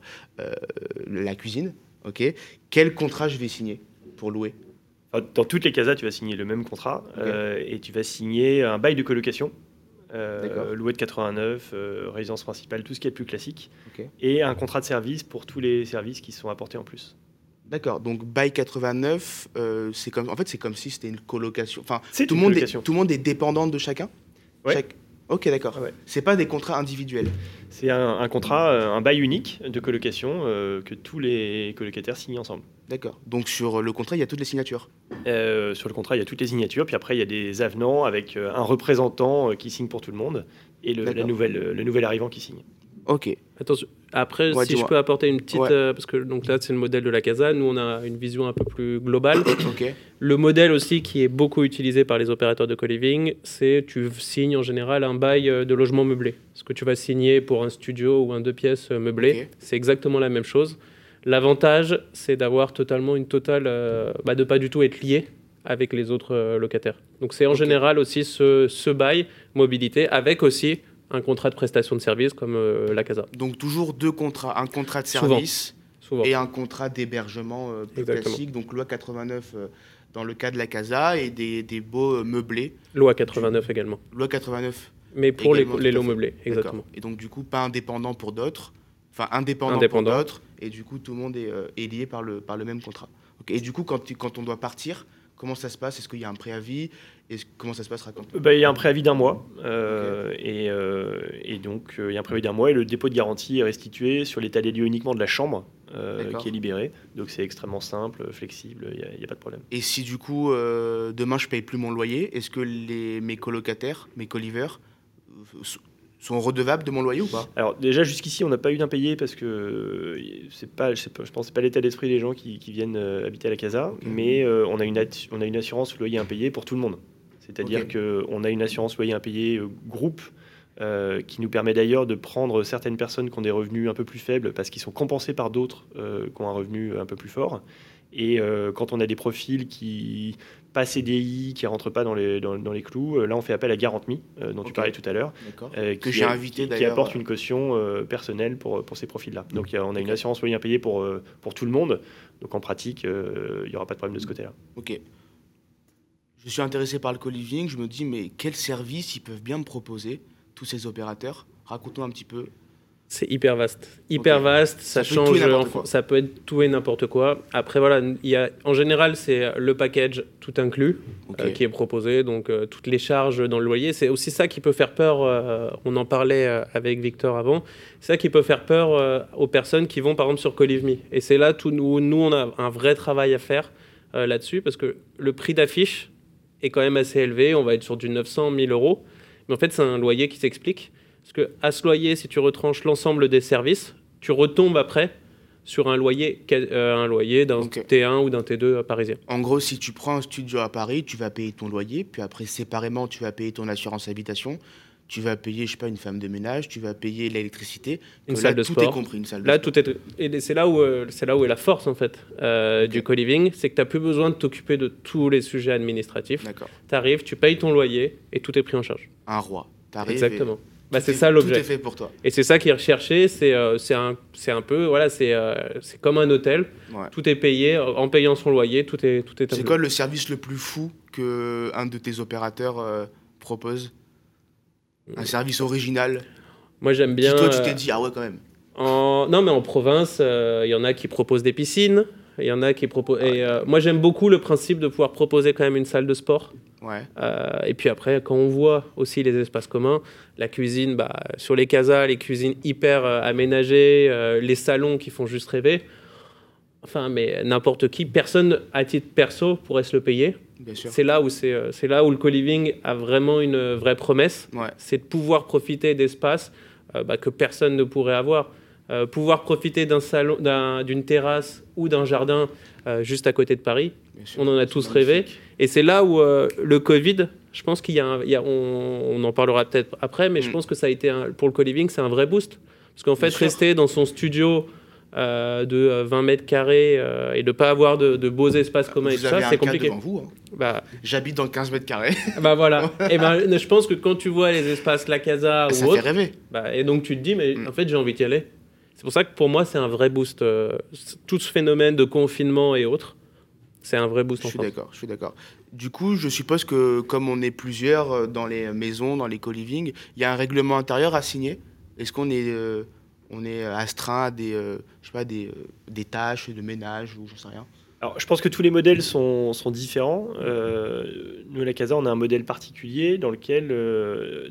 la cuisine. Ok? Quel contrat je vais signer pour louer? Dans toutes les casas, tu vas signer le même contrat euh, et tu vas signer un bail de colocation, euh, loué de 89, euh, résidence principale, tout ce qui est plus classique, et un contrat de service pour tous les services qui sont apportés en plus. D'accord. Donc bail 89, c'est comme en fait c'est comme si c'était une colocation. Enfin, tout le monde est, tout le monde est dépendant de chacun? Ouais. Ok, d'accord. Ce C'est pas des contrats individuels. C'est un, contrat, un bail unique de colocation que tous les colocataires signent ensemble. D'accord. Donc sur le contrat, il y a toutes les signatures euh, Sur le contrat, il y a toutes les signatures. Puis après, il y a des avenants avec euh, un représentant euh, qui signe pour tout le monde et le, la nouvelle, le nouvel arrivant qui signe. Ok. Attention. Après, si je peux apporter une petite, parce que donc là c'est le modèle de la casa. Nous on a une vision un peu plus globale. ok. Le modèle aussi qui est beaucoup utilisé par les opérateurs de co-living, c'est tu signes en général un bail de logement meublé. Ce que tu vas signer pour un studio ou un deux pièces meublé, c'est exactement la même chose. L'avantage, c'est d'avoir totalement une totale, euh, bah, de pas du tout être lié avec les autres euh, locataires. Donc c'est en général aussi ce, bail mobilité avec aussi un contrat de prestation de service comme euh, la casa. Donc toujours deux contrats, un contrat de service et un contrat d'hébergement plus classique. Donc loi 89 dans le cas de la casa et des, des beaux meublés. Loi 89 également. Loi 89. Mais pour les, les lots meublés, exactement. Et donc du coup pas indépendant pour d'autres enfin indépendant, indépendant. pour d'autres, et du coup tout le monde est, euh, lié par le, par le même contrat. Et du coup, quand, quand on doit partir, comment ça se passe? Est-ce qu'il y a un préavis? Et Comment ça se passe Raconte. Bah, il y a un préavis d'un mois, euh, et, euh, et, donc il y a un préavis d'un mois, et le dépôt de garantie est restitué sur l'état des lieux uniquement de la chambre, qui est libéré. Donc c'est extrêmement simple, flexible, il n'y a, pas de problème. Et si du coup, demain, je paye plus mon loyer, est-ce que les, mes colocataires, mes colivers, sont redevables de mon loyer ou pas? Alors déjà jusqu'ici on n'a pas eu d'impayé parce que c'est pas, je, pense que c'est pas l'état d'esprit des gens qui, viennent habiter à la casa, mais on, a une on a une assurance loyer impayé pour tout le monde. C'est-à-dire qu'on a une assurance loyer impayé groupe euh, qui nous permet d'ailleurs de prendre certaines personnes qui ont des revenus un peu plus faibles parce qu'ils sont compensés par d'autres euh, qui ont un revenu un peu plus fort. Et euh, quand on a des profils qui pas CDI, qui ne rentrent pas dans les, dans, les clous, là on fait appel à Garantmi, dont tu parlais tout à l'heure, que j'ai invité qui, apporte une caution personnelle pour, pour ces profils-là. Donc on a une assurance loyer impayée pour, pour tout le monde. Donc en pratique, il n'y aura pas de problème de ce côté-là. Ok. Je suis intéressé par le co-living, je me dis mais quels services ils peuvent bien me proposer tous ces opérateurs? Raconte-nous un petit peu. C'est hyper vaste. Hyper vaste, ça, change, ça peut être tout et n'importe quoi. Après, voilà, il y a, en général, c'est le package tout inclus euh, qui est proposé, donc euh, toutes les charges dans le loyer. C'est aussi ça qui peut faire peur, euh, on en parlait avec Victor avant, c'est ça qui peut faire peur aux personnes qui vont par exemple sur Colivme. Et c'est là où nous, nous, on a un vrai travail à faire là-dessus, parce que le prix d'affiche est quand même assez élevé, on va être sur du 900 1000 euros. Mais en fait, c'est un loyer qui s'explique. Parce que à ce loyer, si tu retranches l'ensemble des services, tu retombes après sur un loyer, euh, un loyer d'un T1 ou d'un T2 parisien. En gros, si tu prends un studio à Paris, tu vas payer ton loyer, puis après, séparément, tu vas payer ton assurance habitation, tu vas payer, je sais pas, une femme de ménage, tu vas payer l'électricité. Une salle de tout sport. est compris, une salle là, tout est. Et c'est là où euh, c'est là où est la force en fait euh, du co-living, c'est que tu n'as plus besoin de t'occuper de tous les sujets administratifs. D'accord. Tu arrives, tu payes ton loyer et tout est pris en charge. Un roi. Exactement. Bah, c'est ça l'objet. Tout est fait pour toi. Et c'est ça qui est recherché. C'est euh, c'est un, un peu, voilà, c'est c'est comme un hôtel. Tout est payé. En payant son loyer, tout est, tout est C'est quoi le service le plus fou que un de tes opérateurs propose? Un service original Moi, j'aime bien. toi, tu t'es dit, ah ouais, quand même. En... Non, mais en province, il euh, y en a qui proposent des piscines. Il y en a qui proposent. Et euh, moi, j'aime beaucoup le principe de pouvoir proposer quand même une salle de sport. Ouais. Euh, et puis après, quand on voit aussi les espaces communs, la cuisine, bah, sur les casas, les cuisines hyper aménagées, les salons qui font juste rêver. Enfin, mais n'importe qui, personne à titre perso pourrait se le payer. C'est là où c'est, euh, c'est là où le co-living a vraiment une vraie promesse. C'est de pouvoir profiter d'espaces euh, bah, que personne ne pourrait avoir. Euh, pouvoir profiter d'un salon, d'une terrasse ou d'un jardin juste à côté de Paris. on en a tous rêvé. Et c'est là où le Covid, je pense qu'il y a, il y a on, en parlera peut-être après, mais je mm. pense que ça a été pour le co-living, c'est un vrai boost. Parce qu'en fait, rester dans son studio euh, de 20 euh, mètres carrés euh, et de ne pas avoir de, beaux espaces communs et tout ça, c'est compliqué. Devant vous, hein. bah, J'habite dans 15 mètres carrés. bah voilà. et ben, je pense que quand tu vois les espaces La Casa ou ça autre, fait rêver. Bah, et donc tu te dis, mais mm. en fait, j'ai envie d'y aller. C'est pour ça que pour moi, c'est un vrai boost. tout ce phénomène de confinement et autres, c'est un vrai boost. Je suis d'accord, je suis d'accord. Du coup, je suppose que comme on est plusieurs dans les maisons, dans les co-living, il y a un règlement intérieur à signer. Est-ce qu'on est on est euh, astreint à des, euh, je sais pas, des, euh, des tâches de ménage ou j'en sais rien alors, je pense que tous les modèles sont, sont différents. nous, à la Casa, on a un modèle particulier dans lequel,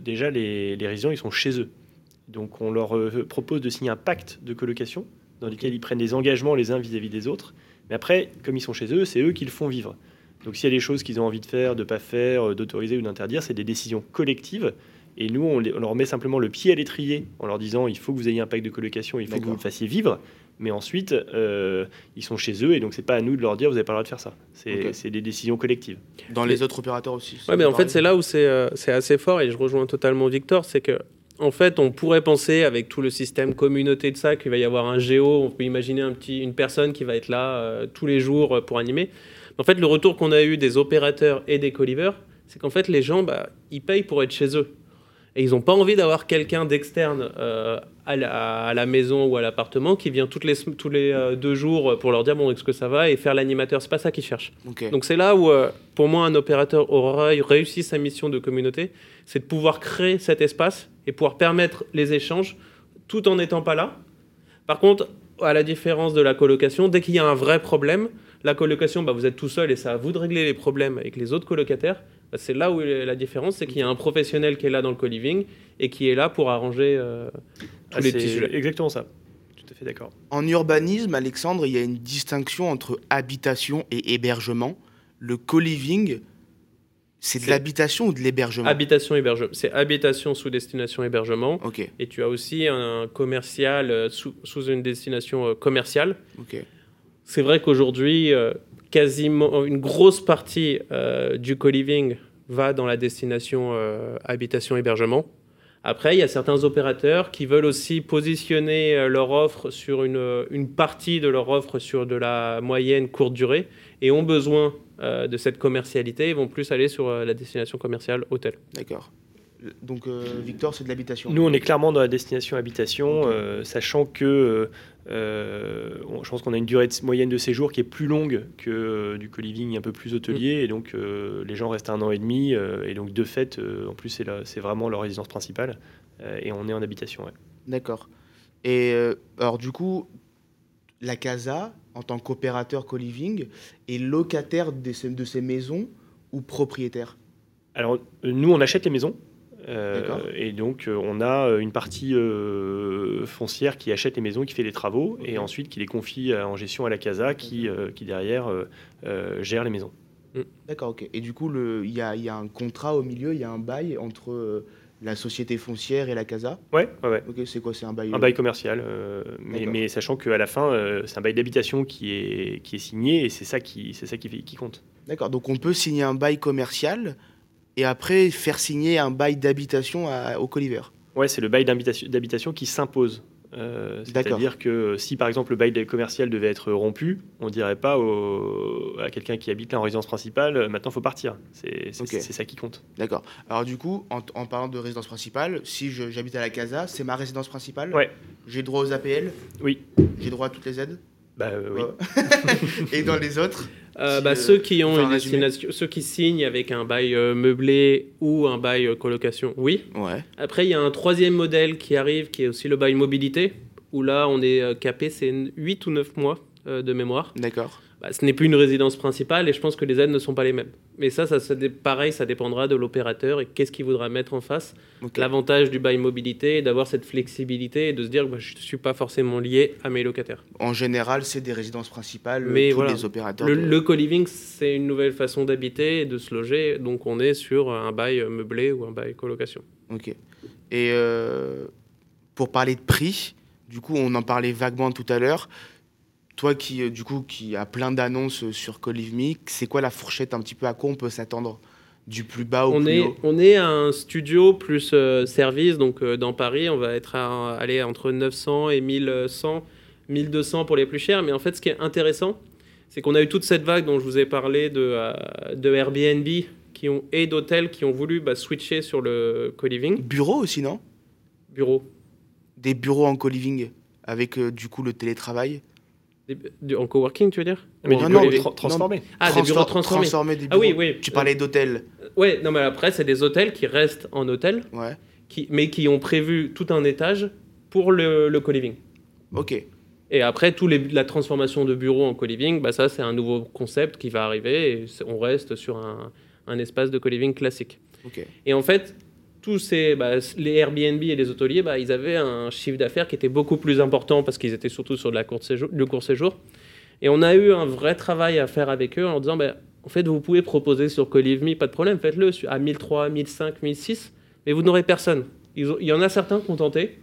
déjà, les, les, résidents, ils sont chez eux. Donc, on leur propose de signer un pacte de colocation dans lequel ils prennent des engagements les uns vis-à-vis des autres. Mais après, comme ils sont chez eux, c'est eux qui le font vivre. Donc, s'il y a des choses qu'ils ont envie de faire, de ne pas faire, d'autoriser ou d'interdire, c'est des décisions collectives et nous, on, leur met simplement le pied à l'étrier en leur disant il faut que vous ayez un pacte de colocation, il faut que vous le fassiez vivre. Mais ensuite, euh, ils sont chez eux et donc c'est pas à nous de leur dire vous n'avez pas le droit de faire ça. C'est des décisions collectives. Dans les autres opérateurs aussi. Oui, mais en fait, c'est là où euh, c'est assez fort et je rejoins totalement Victor c'est que en fait, on pourrait penser avec tout le système communauté de ça qu'il va y avoir un géo. On peut imaginer un petit, une personne qui va être là euh, tous les jours pour animer. En fait, le retour qu'on a eu des opérateurs et des colivers, c'est qu'en fait, les gens, bah, ils payent pour être chez eux et ils n'ont pas envie d'avoir quelqu'un d'externe euh, à, la, maison ou à l'appartement qui vient toutes les, tous les euh, deux jours pour leur dire bon est-ce que ça va? Et faire l'animateur. C'est pas ça qu'ils cherchent. Donc c'est là où euh, pour moi un opérateur aura réussi sa mission de communauté. C'est de pouvoir créer cet espace et pouvoir permettre les échanges tout en n'étant pas là. Par contre à la différence de la colocation dès qu'il y a un vrai problème la colocation bah, vous êtes tout seul et c'est à vous de régler les problèmes avec les autres colocataires bah, c'est là où la différence, c'est qu'il y a un professionnel qui est là dans le co-living et qui est là pour arranger euh, tous ah, les petits Exactement ça. à fait d'accord. En urbanisme, Alexandre, il y a une distinction entre habitation et hébergement. Le co-living, c'est de l'habitation ou de l'hébergement? Habitation, hébergement. C'est habitation sous destination hébergement. Ok. Et tu as aussi un commercial euh, sous, sous une destination euh, commerciale. Ok. C'est vrai qu'aujourd'hui, euh, quasiment une grosse partie du co-living va dans la destination habitation-hébergement. Après, il y a certains opérateurs qui veulent aussi positionner leur offre sur une, une partie de leur offre sur de la moyenne courte durée et ont besoin euh, de cette commercialité, ils vont plus aller sur euh, la destination commerciale hôtel. D'accord. Donc, euh, Victor, c'est de l'habitation Nous, on est clairement dans la destination habitation, sachant que je pense qu'on a une durée moyenne de séjour qui est plus longue que du co-living un peu plus hôtelier, mm. et donc les gens restent un an et demi, et donc de fait, en plus, c'est vraiment leur résidence principale, et on est en habitation. D'accord. Et alors, du coup, la casa, en tant qu'opérateur co-living, est locataire de ces, de ces maisons ou propriétaire? Alors, nous, on achète les maisons. Euh, et donc, euh, on a une partie euh, foncière qui achète les maisons, qui fait les travaux, et ensuite qui les confie en gestion à la CASA, qui, qui derrière gère les maisons. D'accord, ok. Et du coup, il y a, y a, un contrat au milieu, il y a un bail entre la société foncière et la casa? Ouais, ouais, ouais. Ok, c'est quoi C'est un bail Un bail commercial, euh, mais, mais, sachant qu'à la fin, euh, c'est un bail d'habitation qui est, qui est signé et c'est ça, qui, ça qui, qui compte. D'accord, donc on peut signer un bail commercial et après faire signer un bail d'habitation au Coliver Ouais, c'est le bail d'habitation qui s'impose. Euh, c'est-à-dire que si par exemple le bail commercial devait être rompu, on ne dirait pas à quelqu'un qui habite là en résidence principale, euh, maintenant il faut partir. C'est ça qui compte. D'accord. Alors du coup, en, parlant de résidence principale, si j'habite à la Casa, c'est ma résidence principale? Ouais. J'ai droit aux APL Oui. J'ai droit à toutes les aides? Bah euh, oui. Et dans les autres euh, bah, ceux qui ont une destination, ceux qui signent avec un bail euh, meublé ou un bail euh, colocation, oui. Ouais. Après, il y a un troisième modèle qui arrive, qui est aussi le bail mobilité, où là, on est capé, c'est 8 ou 9 mois de mémoire. D'accord. Bah, ce n'est plus une résidence principale et je pense que les aides ne sont pas les mêmes. Mais ça, ça, pareil, ça dépendra de l'opérateur et qu'est-ce qu'il voudra mettre en face. L'avantage du bail mobilité est d'avoir cette flexibilité et de se dire que bah, je ne suis pas forcément lié à mes locataires. En général, c'est des résidences principales, Mais tous les opérateurs. Le, co-living, c'est une nouvelle façon d'habiter et de se loger. Donc on est sur un bail meublé ou un bail colocation. Ok. Et euh, pour parler de prix, du coup, on en parlait vaguement tout à l'heure. Toi qui, euh, du coup, qui a plein d'annonces sur Me, c'est quoi la fourchette un petit peu? À quoi on peut s'attendre? Du plus bas au on plus est, haut? On est un studio plus euh, service, donc euh, dans Paris, on va être à, aller entre 900 et 1100, 1200 pour les plus chers. Mais en fait, ce qui est intéressant, c'est qu'on a eu toute cette vague dont je vous ai parlé de, de Airbnb qui ont, et d'hôtels qui ont voulu bah, switcher sur le co-living. Bureau aussi, non? Bureau. Des bureaux en co-living avec du coup le télétravail? En coworking, tu veux dire Mais non, non, transformé. Ah, des bureaux transformés. ah oui, oui. Tu parlais d'hôtels. Euh, ouais, non, mais après, c'est des hôtels qui restent en hôtel, ouais. qui, mais qui ont prévu tout un étage pour le, le co-living. Ok. Et après, tout les, la transformation de bureaux en co-living, bah ça, c'est un nouveau concept qui va arriver et on reste sur un, un espace de co-living classique. Ok. Et en fait, tous ces, bah, les Airbnb et les hôteliers, bah, ils avaient un chiffre d'affaires qui était beaucoup plus important parce qu'ils étaient surtout sur de la courte séjour, le court séjour. Et on a eu un vrai travail à faire avec eux en disant, bah, en fait, vous pouvez proposer sur CoLiveMe, pas de problème, faites-le à 1003, 1005, 1006, mais vous n'aurez personne. il y en a certains qui ont tenté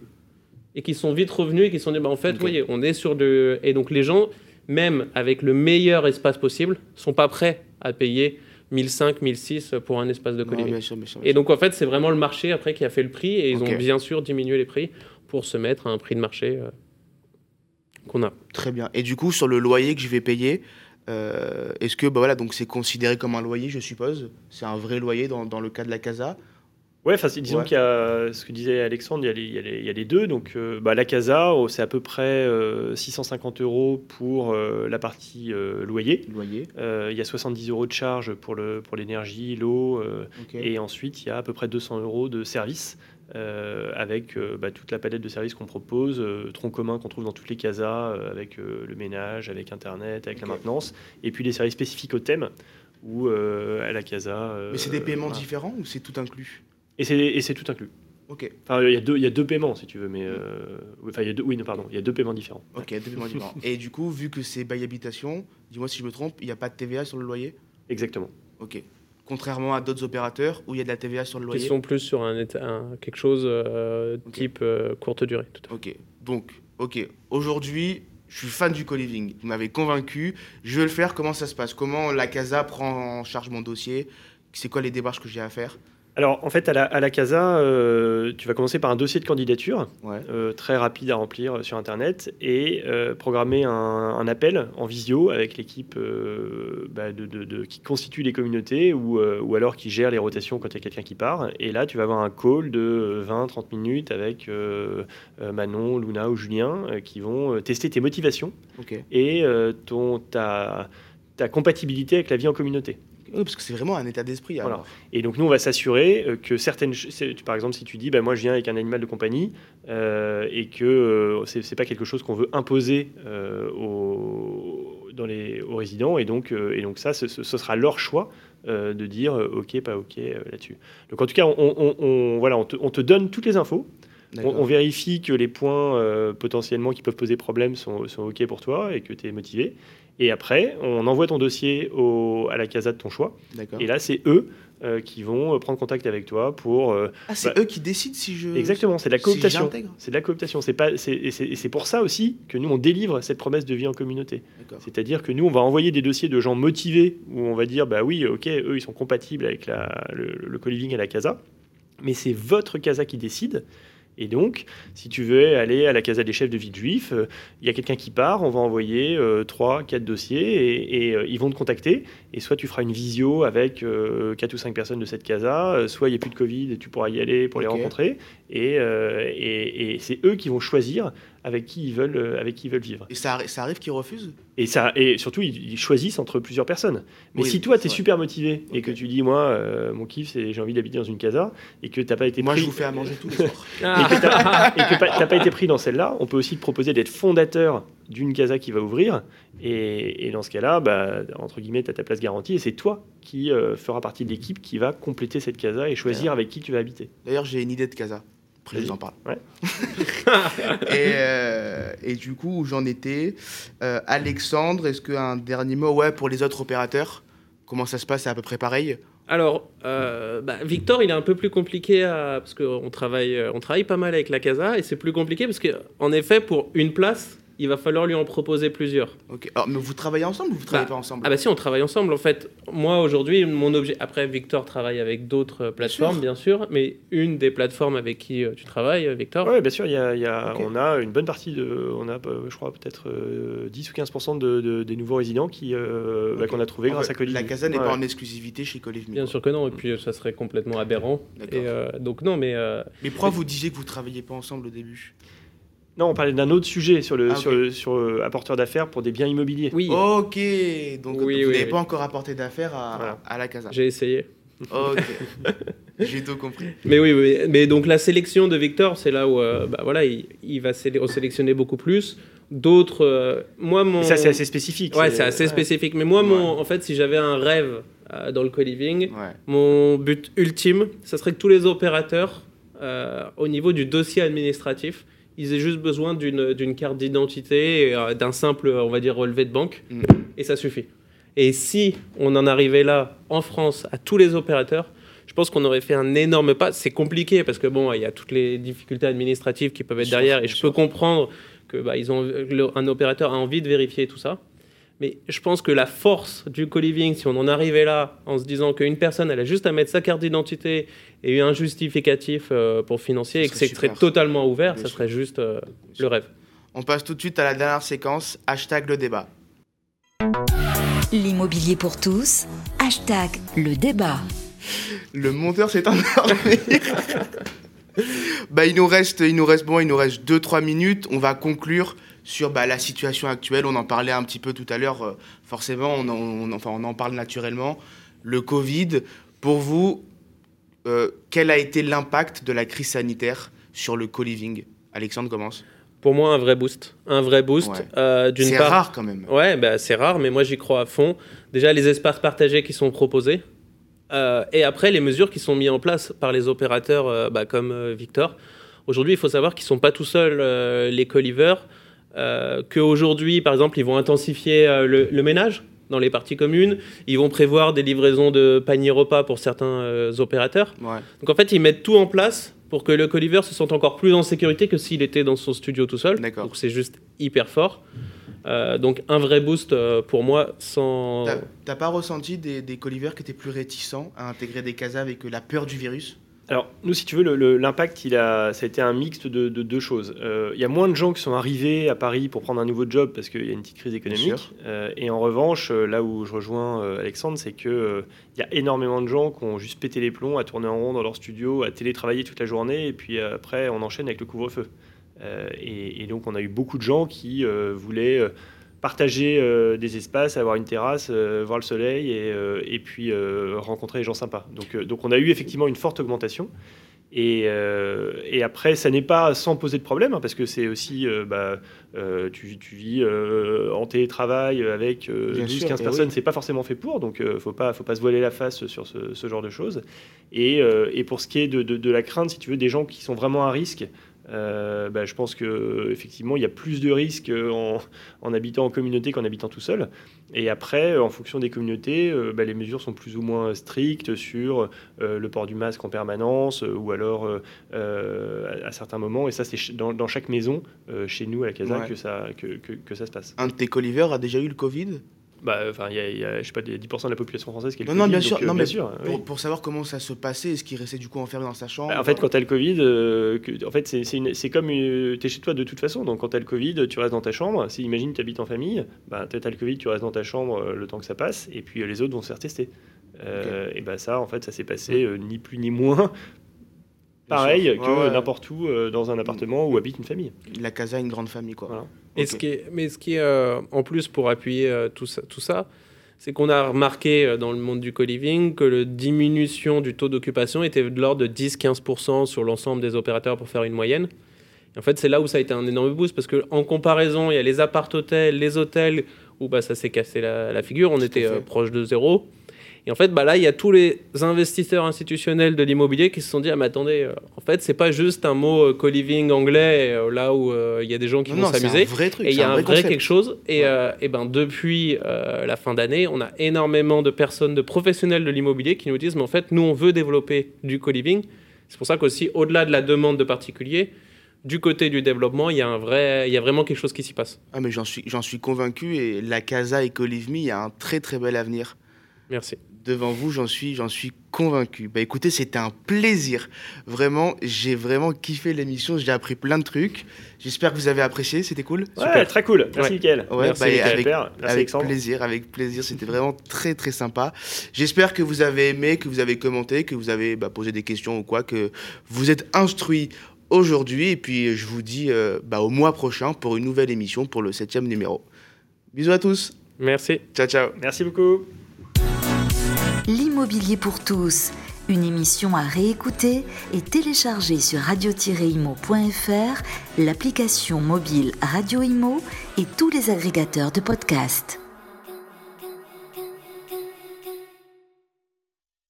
et qui sont vite revenus et qui se sont dit, bah, en fait, voyez, on est sur de... Et donc les gens, même avec le meilleur espace possible, sont pas prêts à payer 1005, 1006 pour un espace de co-living. Et donc en fait, c'est vraiment le marché après qui a fait le prix et ils ont bien sûr diminué les prix pour se mettre à un prix de marché euh, qu'on a. Très bien. Et du coup, sur le loyer que je vais payer, euh, est-ce que bah voilà, donc c'est considéré comme un loyer, je suppose? C'est un vrai loyer dans, dans, le cas de la casa? Ouais, disons qu'il y a ce que disait Alexandre, il y a les, il y a les, deux. Donc, euh, bah, la casa, oh, c'est à peu près 650 euh, euros pour euh, la partie loyer. loyer. il y a 70 euros de charge pour l'énergie, pour l'eau. Et ensuite, il y a à peu près 200 euros de service. avec bah, toute la palette de services qu'on propose, tronc commun qu'on trouve dans toutes les casas, avec le ménage, avec Internet, avec la maintenance, et puis les services spécifiques au thème, ou à la casa. Mais c'est des paiements différents ou c'est tout inclus? Et c'est tout inclus. Ok. Enfin, il y, a deux, il y a deux paiements, si tu veux, mais. Euh, enfin, il y a deux, oui, non, pardon, il y a deux paiements différents. Ok, deux paiements différents. Et du coup, vu que c'est bail habitation, dis-moi si je me trompe, il n'y a pas de TVA sur le loyer? Exactement. Ok. Contrairement à d'autres opérateurs où il y a de la TVA sur le loyer? Ils sont plus sur un, quelque chose euh, type euh, courte durée. Tout ok. Donc, ok. Aujourd'hui, je suis fan du co-living. Vous m'avez convaincu. Je vais le faire. Comment ça se passe? Comment la CASA prend en charge mon dossier? C'est quoi les démarches que j'ai à faire? Alors, en fait, à la, CASA, euh, tu vas commencer par un dossier de candidature, euh, très rapide à remplir sur Internet, et euh, programmer un, appel en visio avec l'équipe bah, de, qui constitue les communautés ou, ou, alors qui gère les rotations quand il y a quelqu'un qui part. Et là, tu vas avoir un call de 20-30 minutes avec Manon, Luna ou Julien qui vont tester tes motivations et ton, ta, ta compatibilité avec la vie en communauté. Oui, parce que c'est vraiment un état d'esprit. Voilà. Et donc nous, on va s'assurer euh, que certaines, par exemple, si tu dis, bah, moi, je viens avec un animal de compagnie euh, et que euh, ce c'est pas quelque chose qu'on veut imposer aux, dans les, aux résidents, et donc, et donc ça, ce, sera leur choix de dire ok, pas ok là-dessus. Donc en tout cas, on, voilà, on te, on te donne toutes les infos. On, vérifie que les points potentiellement qui peuvent poser problème sont, sont, OK pour toi et que tu es motivé. Et après, on envoie ton dossier au, à la CASA de ton choix. Et là, c'est eux euh, qui vont euh, prendre contact avec toi pour. Euh, ah, c'est bah eux qui décident si je. Exactement, c'est de la cooptation. c'est de la cooptation. C'est pas, et c'est pour ça aussi que nous on délivre cette promesse de vie en communauté. C'est-à-dire que nous on va envoyer des dossiers de gens motivés où on va dire bah oui, ok, eux ils sont compatibles avec la, le, le co-living à la CASA, mais c'est votre CASA qui décide. Et donc, si tu veux aller à la Casa des chefs de vie juif, euh, il y a quelqu'un qui part, on va envoyer euh, trois, 4 quatre dossiers et, euh, ils vont te contacter. Et soit tu feras une visio avec quatre ou cinq personnes de cette casa, soit il n'y a plus de Covid et tu pourras y aller pour les rencontrer. Et, et, et c'est eux qui vont choisir avec qui ils veulent, euh, avec qui ils veulent vivre. Et ça, ça arrive qu'ils refusent? Et, ça, et surtout, ils, choisissent entre plusieurs personnes. Mais si toi, tu es super motivé et que tu dis, moi, euh, mon kiff, c'est j'ai envie d'habiter dans une casa, et que tu n'as pas été moi, pris... Moi, je vous fais à manger tous les soirs. et que tu n'as pas été pris dans celle-là, on peut aussi te proposer d'être fondateur d'une casa qui va ouvrir. Et, dans ce cas-là, bah, entre guillemets, tu as ta place garantie et c'est toi qui euh, fera partie de l'équipe qui va compléter cette casa et choisir avec qui tu vas habiter. D'ailleurs, j'ai une idée de casa. Après, je vous en parle. et, euh, et, du coup, où j'en étais, euh, Alexandre, est-ce qu'un dernier mot ouais, pour les autres opérateurs Comment ça se passe C'est à peu près pareil? Alors, euh, bah, Victor, il est un peu plus compliqué à... parce qu'on travaille, on travaille pas mal avec la Casa et c'est plus compliqué parce qu'en effet, pour une place, il va falloir lui en proposer plusieurs. Ok. Alors, mais vous travaillez ensemble ou vous travaillez bah, pas ensemble? Ah bah si, on travaille ensemble. En fait, moi aujourd'hui, mon objet. Après, Victor travaille avec d'autres plateformes, bien sûr. mais une des plateformes avec qui euh, tu travailles, euh, Victor? Oui, bien sûr. Il y a, y a on a une bonne partie de, on a, euh, je crois peut-être 10 ou 15 de, des nouveaux résidents qui bah, qu'on a trouvé grâce à Coliving. La Casa n'est pas en exclusivité chez Coliving. Bien sûr que non. Et puis ça serait complètement aberrant. Et donc non, mais. mais pourquoi vous disiez que vous travailliez pas ensemble au début? Non, on parlait d'un autre sujet sur le, ah, sur, sur euh, apporteur d'affaires pour des biens immobiliers. Oui. Ok, donc vous n'avez pas encore apporté d'affaires à, à, la casa. J'ai essayé. Ok, j'ai tout compris. Mais oui, mais donc la sélection de Victor, c'est là où euh, bah, voilà, il, il va sélectionner beaucoup plus. D'autres, euh, moi mon. ça c'est assez spécifique. Ouais, c'est assez spécifique. Mais moi, mon, en fait, si j'avais un rêve dans le co-living, mon but ultime, ça serait que tous les opérateurs, au niveau du dossier administratif, ils aient juste besoin d'une carte d'identité, euh, d'un simple, on va dire, relevé de banque, mm. et ça suffit. Et si on en arrivait là, en France, à tous les opérateurs, je pense qu'on aurait fait un énorme pas. C'est compliqué parce que bon, il y a toutes les difficultés administratives qui peuvent être derrière, et je peux comprendre que bah, ils ont, un opérateur a envie de vérifier tout ça. Mais je pense que la force du co-living, si on en arrivait là en se disant qu'une personne, elle a juste à mettre sa carte d'identité et un justificatif euh, pour financer et que c'est totalement ouvert, ça serait juste euh, le rêve. On passe tout de suite à la dernière séquence, hashtag le débat. L'immobilier pour tous, hashtag le débat. Le monteur s'est endormi. bah, il nous reste, il nous reste bon, il nous reste 2-3 minutes. On va conclure sur bah, la situation actuelle. On en parlait un petit peu tout à l'heure. Euh, forcément, on en, enfin, on en parle naturellement. Le Covid, pour vous, euh, quel a été l'impact de la crise sanitaire sur le co-living? Alexandre commence. Pour moi, un vrai boost. Un vrai boost. Euh, c'est rare quand même. Ouais, bah, c'est rare, mais moi j'y crois à fond. Déjà, les espaces partagés qui sont proposés. et après, les mesures qui sont mises en place par les opérateurs bah, comme Victor. Aujourd'hui, il faut savoir qu'ils ne sont pas tout seuls, les colivers. Qu'aujourd'hui, par exemple, ils vont intensifier le, ménage dans les parties communes. Ils vont prévoir des livraisons de paniers repas pour certains opérateurs. Donc en fait, ils mettent tout en place pour que le Colliver se sente encore plus en sécurité que s'il était dans son studio tout seul. Donc c'est juste hyper fort. Euh, donc un vrai boost euh, pour moi sans... T'as pas ressenti des, des Colliver qui étaient plus réticents à intégrer des casas avec la peur du virus? Alors, nous, si tu veux, l'impact, il a, ça a été un mixte de, deux choses. Euh, il y a moins de gens qui sont arrivés à Paris pour prendre un nouveau job parce qu'il y a une petite crise économique. Euh, et en revanche, euh, là où je rejoins Alexandre, c'est qu'il il y a énormément de gens qui ont juste pété les plombs à tourner en rond dans leur studio, à télétravailler toute la journée, et puis après, on enchaîne avec le couvre-feu. Et, et, donc, on a eu beaucoup de gens qui voulaient partager euh, des espaces, avoir une terrasse, euh, voir le soleil et, euh, et puis rencontrer des gens sympas. Donc, donc on a eu effectivement une forte augmentation. Et, et après, ça n'est pas sans poser de problème, hein, parce que c'est aussi, bah, tu, tu, vis en télétravail avec 12-15 personnes, c'est pas forcément fait pour, donc il faut pas, faut pas se voiler la face sur ce, ce genre de choses. Et, et, pour ce qui est de, de, de, la crainte, si tu veux, des gens qui sont vraiment à risque, euh, bah, je pense qu'effectivement, il y a plus de risques en, habitant en communauté qu'en habitant tout seul. Et après, en fonction des communautés, euh, bah, les mesures sont plus ou moins strictes sur euh, le port du masque en permanence ou alors à, certains moments. Et ça, c'est dans, chaque maison, chez nous à la Casa, que, ça, que, ça se passe. Un de tes colivers a déjà eu le Covid? Bah, enfin, il y, a, je sais pas, 10% de la population française qui est le non, Covid. Non, bien sûr, euh, non, bien sûr pour, pour, savoir comment ça se passait, est-ce qu'il restait du coup enfermé dans sa chambre bah, En fait, quand tu as le Covid, euh, que, en fait, c'est comme tu es chez toi de toute façon. Donc, quand tu as le Covid, tu restes dans ta chambre. Si, imagine, tu habites en famille, bah, tu as le Covid, tu restes dans ta chambre euh, le temps que ça passe, et puis les autres vont se faire tester. Et bah, ça, en fait, ça s'est passé ni plus ni moins pareil que n'importe où dans un appartement où habite une famille. La casa, une grande famille, quoi. Voilà. Et ce qui est, mais ce qui est euh, en plus pour appuyer euh, tout ça, tout ça c'est qu'on a remarqué euh, dans le monde du co-living que la diminution du taux d'occupation était de l'ordre de 10-15% sur l'ensemble des opérateurs pour faire une moyenne. en fait, c'est là où ça a été un énorme boost parce qu'en comparaison, il y a les appart-hôtels, les hôtels où bah, ça s'est cassé la, figure, on était proche de zéro. Et en fait, bah là, il y a tous les investisseurs institutionnels de l'immobilier qui se sont dit, ah mais attendez, euh, en fait, c'est pas juste un mot euh, co-living anglais, euh, là où il y a des gens qui vont s'amuser. Et il y a un vrai, quelque chose. Et, et ben, depuis la fin d'année, on a énormément de personnes, de professionnels de l'immobilier qui nous disent, mais en fait, nous, on veut développer du co-living. C'est pour ça qu'aussi, au-delà de la demande de particuliers, du côté du développement, il y a, un vrai, il y a vraiment quelque chose qui s'y passe. Ah, mais j'en suis, j'en suis convaincu. Et la Casa et Co-Live il y a un très très bel avenir. Merci devant vous, j'en suis, j'en suis convaincu. Bah écoutez, c'était un plaisir. Vraiment, j'ai vraiment kiffé l'émission. J'ai appris plein de trucs. J'espère que vous avez apprécié. C'était cool. Ouais, très cool. Merci Mickaël. Merci, bah, avec, plaisir, avec plaisir. C'était vraiment très très sympa. J'espère que vous avez aimé, que vous avez commenté, que vous avez bah, posé des questions ou quoi, que vous êtes instruits aujourd'hui. Et puis je vous dis euh, bah, au mois prochain pour une nouvelle émission pour le septième numéro. Bisous à tous. Merci. Ciao ciao. Merci beaucoup. L'immobilier pour tous, une émission à réécouter et télécharger sur radio-imo.fr, l'application mobile Radio Imo et tous les agrégateurs de podcasts.